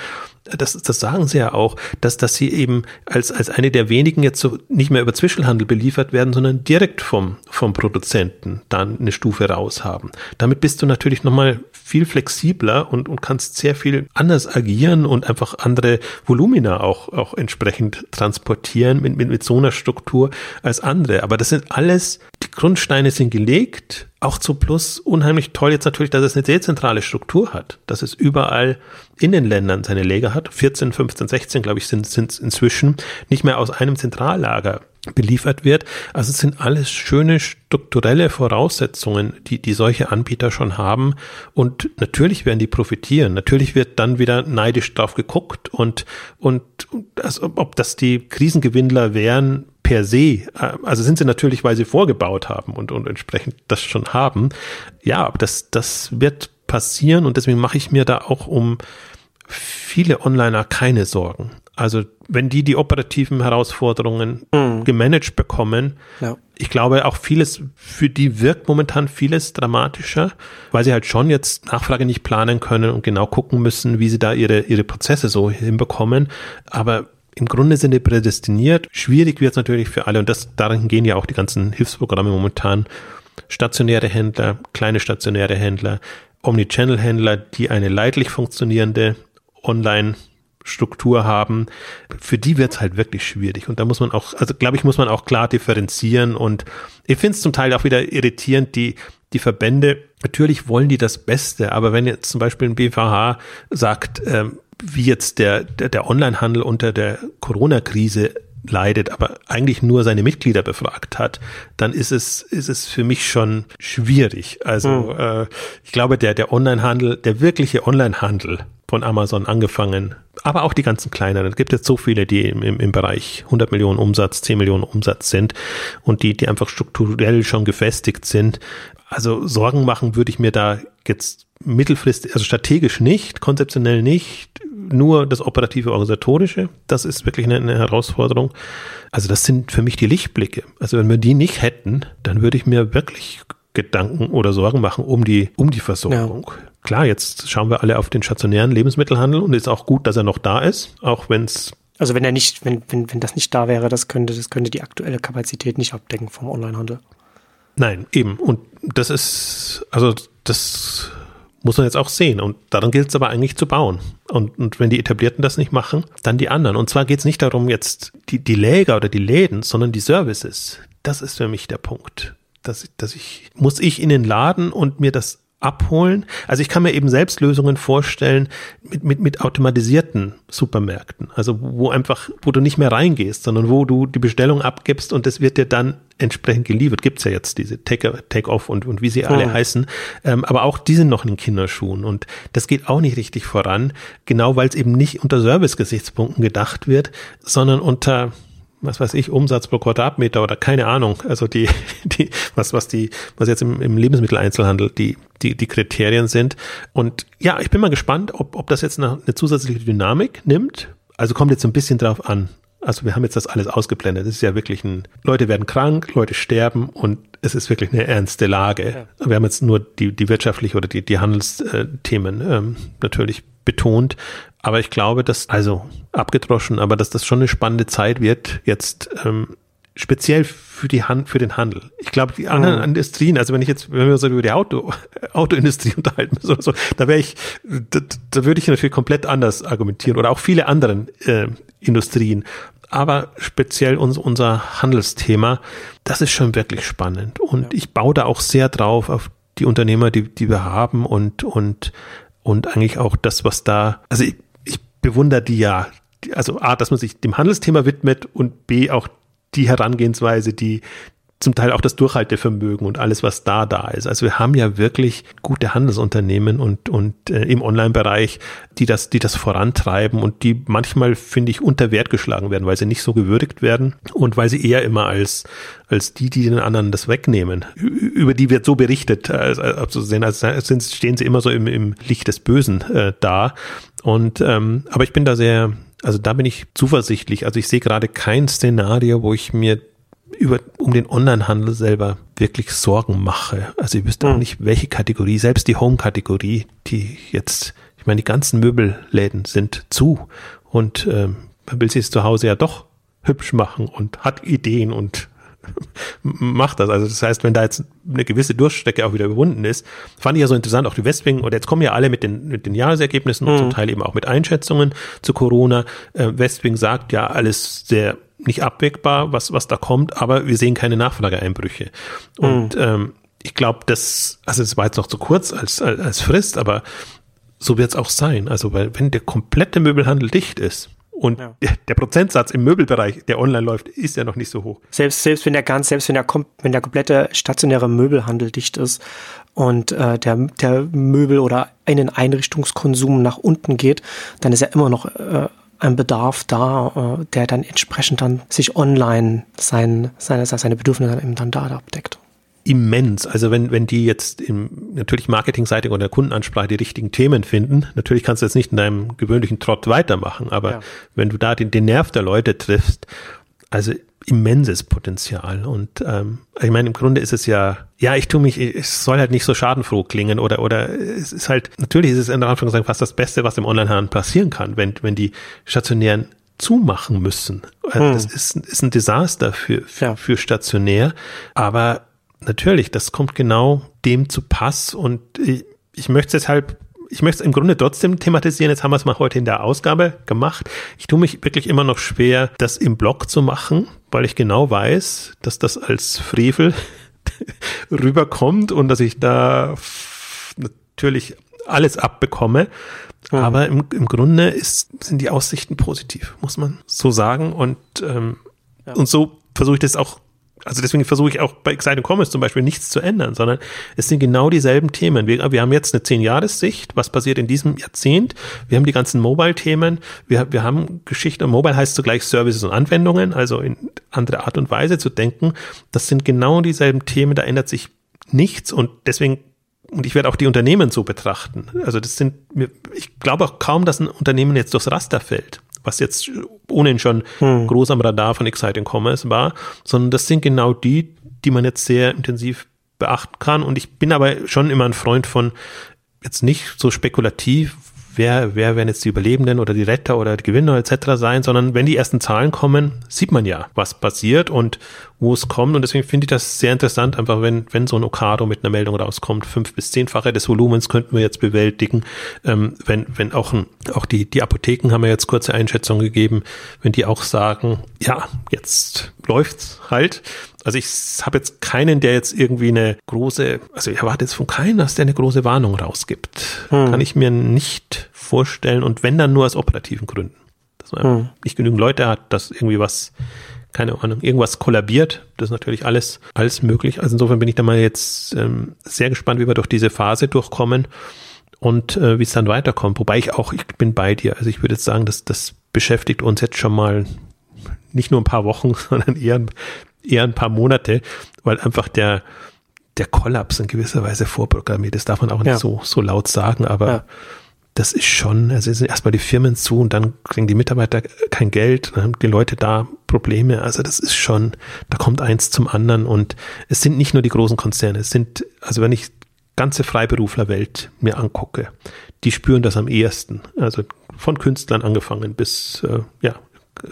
das, das sagen sie ja auch, dass, dass sie eben als, als eine der wenigen jetzt so nicht mehr über Zwischenhandel beliefert werden, sondern direkt vom, vom Produzenten dann eine Stufe raus haben. Damit bist du natürlich nochmal viel flexibler und, und kannst sehr viel anders agieren und einfach andere Volumina auch, auch entsprechend transportieren mit, mit, mit so einer Struktur als andere. Aber das sind alles, Grundsteine sind gelegt auch zu Plus unheimlich toll jetzt natürlich, dass es eine dezentrale Struktur hat, dass es überall in den Ländern seine Lager hat. 14, 15, 16, glaube ich, sind es inzwischen nicht mehr aus einem Zentrallager beliefert wird. Also es sind alles schöne strukturelle Voraussetzungen, die, die solche Anbieter schon haben. Und natürlich werden die profitieren. Natürlich wird dann wieder neidisch drauf geguckt und, und, also, ob das die Krisengewinnler wären, per se, äh, also sind sie natürlich, weil sie vorgebaut haben und, und entsprechend das schon haben. Ja, aber das, das wird passieren und deswegen mache ich mir da auch um viele Onliner keine Sorgen. Also wenn die die operativen Herausforderungen mhm. gemanagt bekommen, ja. ich glaube auch vieles, für die wirkt momentan vieles dramatischer, weil sie halt schon jetzt Nachfrage nicht planen können und genau gucken müssen, wie sie da ihre, ihre Prozesse so hinbekommen. Aber im Grunde sind die prädestiniert. Schwierig wird es natürlich für alle und das, darin gehen ja auch die ganzen Hilfsprogramme momentan. Stationäre Händler, kleine stationäre Händler, Omnichannel-Händler, die eine leidlich funktionierende Online- Struktur haben, für die wird es halt wirklich schwierig. Und da muss man auch, also glaube ich, muss man auch klar differenzieren. Und ich finde es zum Teil auch wieder irritierend, die, die Verbände, natürlich wollen die das Beste, aber wenn jetzt zum Beispiel ein BVH sagt, ähm, wie jetzt der, der, der Onlinehandel unter der Corona-Krise leidet, aber eigentlich nur seine Mitglieder befragt hat, dann ist es, ist es für mich schon schwierig. Also mhm. äh, ich glaube, der, der Onlinehandel, der wirkliche Onlinehandel, von Amazon angefangen, aber auch die ganzen kleineren. Es gibt jetzt so viele, die im, im, Bereich 100 Millionen Umsatz, 10 Millionen Umsatz sind und die, die einfach strukturell schon gefestigt sind. Also Sorgen machen würde ich mir da jetzt mittelfristig, also strategisch nicht, konzeptionell nicht, nur das operative organisatorische, das ist wirklich eine, eine, Herausforderung. Also das sind für mich die Lichtblicke. Also wenn wir die nicht hätten, dann würde ich mir wirklich Gedanken oder Sorgen machen um die, um die Versorgung. Ja. Klar, jetzt schauen wir alle auf den stationären Lebensmittelhandel und es ist auch gut, dass er noch da ist, auch wenn es also wenn er nicht, wenn, wenn, wenn das nicht da wäre, das könnte, das könnte die aktuelle Kapazität nicht abdecken vom Onlinehandel. Nein, eben. Und das ist, also das muss man jetzt auch sehen. Und daran gilt es aber eigentlich zu bauen. Und, und wenn die Etablierten das nicht machen, dann die anderen. Und zwar geht es nicht darum, jetzt die, die Läger oder die Läden, sondern die Services. Das ist für mich der Punkt. Dass, dass ich, muss ich in den Laden und mir das abholen. Also ich kann mir eben selbst Lösungen vorstellen mit, mit, mit automatisierten Supermärkten. Also wo einfach, wo du nicht mehr reingehst, sondern wo du die Bestellung abgibst und es wird dir dann entsprechend geliefert. Gibt's ja jetzt diese Take-Off Take und, und wie sie alle oh. heißen. Ähm, aber auch die sind noch in Kinderschuhen und das geht auch nicht richtig voran, genau weil es eben nicht unter Service-Gesichtspunkten gedacht wird, sondern unter was weiß ich, Umsatz pro Quadratmeter oder keine Ahnung. Also die, <laughs> die, was, was die, was jetzt im, im Lebensmitteleinzelhandel die, die, die Kriterien sind. Und ja, ich bin mal gespannt, ob, ob das jetzt eine, eine zusätzliche Dynamik nimmt. Also kommt jetzt ein bisschen drauf an. Also wir haben jetzt das alles ausgeblendet. Es ist ja wirklich ein, Leute werden krank, Leute sterben und es ist wirklich eine ernste Lage. Ja. Wir haben jetzt nur die, die wirtschaftliche oder die, die Handelsthemen ähm, natürlich betont. Aber ich glaube, dass, also abgedroschen, aber dass das schon eine spannende Zeit wird, jetzt ähm, speziell für die Hand, für den Handel. Ich glaube, die anderen mhm. Industrien, also wenn ich jetzt, wenn wir uns über die Auto, <laughs> Autoindustrie unterhalten so, so, da wäre ich, da, da würde ich natürlich komplett anders argumentieren oder auch viele anderen äh, Industrien. Aber speziell uns, unser Handelsthema, das ist schon wirklich spannend. Und ja. ich baue da auch sehr drauf auf die Unternehmer, die, die wir haben und, und, und eigentlich auch das, was da, also ich, bewundere die ja. Also A, dass man sich dem Handelsthema widmet und B, auch die Herangehensweise, die, zum Teil auch das Durchhaltevermögen und alles, was da da ist. Also wir haben ja wirklich gute Handelsunternehmen und, und äh, im Online-Bereich, die das, die das vorantreiben und die manchmal, finde ich, unter Wert geschlagen werden, weil sie nicht so gewürdigt werden und weil sie eher immer als, als die, die den anderen das wegnehmen. Über die wird so berichtet, als, als, als sind, stehen sie immer so im, im Licht des Bösen äh, da. Und ähm, aber ich bin da sehr, also da bin ich zuversichtlich. Also ich sehe gerade kein Szenario, wo ich mir über, um den Onlinehandel selber wirklich Sorgen mache. Also ich wüsste auch hm. nicht, welche Kategorie, selbst die Home-Kategorie, die jetzt, ich meine, die ganzen Möbelläden sind zu und ähm, man will sich es zu Hause ja doch hübsch machen und hat Ideen und <laughs> macht das. Also das heißt, wenn da jetzt eine gewisse Durchstrecke auch wieder überwunden ist, fand ich ja so interessant, auch die Westwing, und jetzt kommen ja alle mit den, mit den Jahresergebnissen mhm. und zum hm. Teil eben auch mit Einschätzungen zu Corona. Äh, Westwing sagt ja alles sehr nicht abwägbar, was, was da kommt, aber wir sehen keine Nachfrageeinbrüche. Und mhm. ähm, ich glaube, das, also es war jetzt noch zu kurz als, als, als Frist, aber so wird es auch sein. Also, weil wenn der komplette Möbelhandel dicht ist, und ja. der Prozentsatz im Möbelbereich, der online läuft, ist ja noch nicht so hoch. Selbst, selbst wenn der ganz, selbst wenn der, wenn der komplette stationäre Möbelhandel dicht ist und äh, der, der Möbel- oder einen Einrichtungskonsum nach unten geht, dann ist ja immer noch äh, ein Bedarf da, äh, der dann entsprechend dann sich online sein, seine, seine Bedürfnisse dann eben dann da abdeckt immens. Also wenn, wenn die jetzt im natürlich marketingseitig oder Kundenansprache die richtigen Themen finden, natürlich kannst du jetzt nicht in deinem gewöhnlichen Trott weitermachen, aber ja. wenn du da den, den Nerv der Leute triffst, also immenses Potenzial. Und ähm, ich meine, im Grunde ist es ja, ja, ich tue mich, es soll halt nicht so schadenfroh klingen oder oder es ist halt, natürlich ist es in der Anführungszeichen fast das Beste, was im Onlinehandel passieren kann, wenn, wenn die stationären zumachen müssen. Also hm. Das ist, ist ein Desaster für, für, ja. für stationär. Aber natürlich, das kommt genau dem zu Pass und ich, ich möchte es deshalb ich möchte es im Grunde trotzdem thematisieren. Jetzt haben wir es mal heute in der Ausgabe gemacht. Ich tue mich wirklich immer noch schwer, das im Blog zu machen, weil ich genau weiß, dass das als Frevel <laughs> rüberkommt und dass ich da natürlich alles abbekomme. Mhm. Aber im, im Grunde ist, sind die Aussichten positiv, muss man so sagen. Und, ähm, ja. und so versuche ich das auch also deswegen versuche ich auch bei Exciting Commerce zum Beispiel nichts zu ändern, sondern es sind genau dieselben Themen. Wir, wir haben jetzt eine Zehn-Jahres-Sicht, was passiert in diesem Jahrzehnt. Wir haben die ganzen Mobile-Themen. Wir, wir haben Geschichte. Mobile heißt zugleich Services und Anwendungen, also in andere Art und Weise zu denken. Das sind genau dieselben Themen, da ändert sich nichts und deswegen und ich werde auch die Unternehmen so betrachten. Also das sind, ich glaube auch kaum, dass ein Unternehmen jetzt durchs Raster fällt was jetzt ohnehin schon hm. groß am Radar von Exciting Commerce war, sondern das sind genau die, die man jetzt sehr intensiv beachten kann. Und ich bin aber schon immer ein Freund von jetzt nicht so spekulativ, wer, wer werden jetzt die Überlebenden oder die Retter oder die Gewinner etc. sein, sondern wenn die ersten Zahlen kommen, sieht man ja, was passiert und wo es kommt. Und deswegen finde ich das sehr interessant, einfach wenn, wenn so ein Okado mit einer Meldung rauskommt, fünf bis zehnfache des Volumens könnten wir jetzt bewältigen. Ähm, wenn, wenn auch, ein, auch die, die Apotheken haben ja jetzt kurze Einschätzungen gegeben, wenn die auch sagen, ja, jetzt läuft's halt. Also ich habe jetzt keinen, der jetzt irgendwie eine große, also ich erwarte jetzt von keinem, dass der eine große Warnung rausgibt. Hm. Kann ich mir nicht vorstellen und wenn dann nur aus operativen Gründen. Dass man hm. nicht genügend Leute hat, dass irgendwie was, keine Ahnung, irgendwas kollabiert. Das ist natürlich alles, alles möglich. Also insofern bin ich da mal jetzt ähm, sehr gespannt, wie wir durch diese Phase durchkommen und äh, wie es dann weiterkommt. Wobei ich auch, ich bin bei dir. Also ich würde jetzt sagen, dass das beschäftigt uns jetzt schon mal nicht nur ein paar Wochen, <laughs> sondern eher eher ein paar Monate, weil einfach der, der Kollaps in gewisser Weise vorprogrammiert ist. Darf man auch nicht ja. so, so laut sagen, aber ja. das ist schon, also sind erstmal die Firmen zu und dann kriegen die Mitarbeiter kein Geld, dann haben die Leute da Probleme. Also das ist schon, da kommt eins zum anderen und es sind nicht nur die großen Konzerne, es sind, also wenn ich ganze Freiberuflerwelt mir angucke, die spüren das am ehesten. Also von Künstlern angefangen bis äh, ja,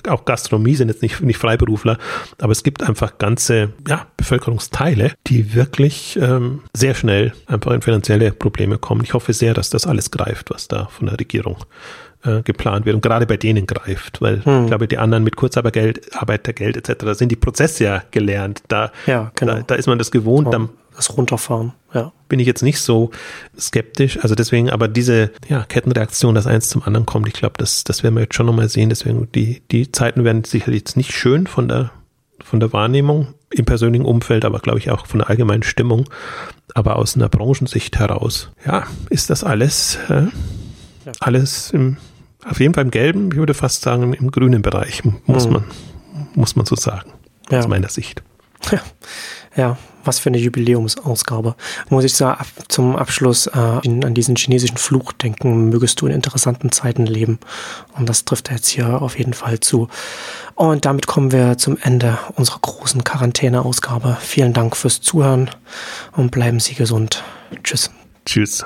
auch Gastronomie sind jetzt nicht, nicht Freiberufler, aber es gibt einfach ganze ja, Bevölkerungsteile, die wirklich ähm, sehr schnell einfach in finanzielle Probleme kommen. Ich hoffe sehr, dass das alles greift, was da von der Regierung äh, geplant wird und gerade bei denen greift, weil hm. ich glaube, die anderen mit Kurzarbeitergeld, Arbeitergeld etc. sind die Prozesse ja gelernt. Da, ja, genau. da, da ist man das gewohnt. Dann, das Runterfahren, ja. Bin ich jetzt nicht so skeptisch. Also deswegen, aber diese ja, Kettenreaktion, dass eins zum anderen kommt, ich glaube, das, das werden wir jetzt schon nochmal sehen. Deswegen, die, die Zeiten werden sicherlich jetzt nicht schön von der, von der Wahrnehmung im persönlichen Umfeld, aber glaube ich auch von der allgemeinen Stimmung. Aber aus einer Branchensicht heraus, ja, ist das alles, äh, ja. alles im, auf jeden Fall im gelben, ich würde fast sagen, im, grünen Bereich, muss mhm. man, muss man so sagen. Ja. Aus meiner Sicht. Ja. Ja, was für eine Jubiläumsausgabe. Muss ich zum Abschluss äh, an diesen chinesischen Fluch denken, mögest du in interessanten Zeiten leben. Und das trifft jetzt hier auf jeden Fall zu. Und damit kommen wir zum Ende unserer großen Quarantäneausgabe. Vielen Dank fürs Zuhören und bleiben Sie gesund. Tschüss. Tschüss.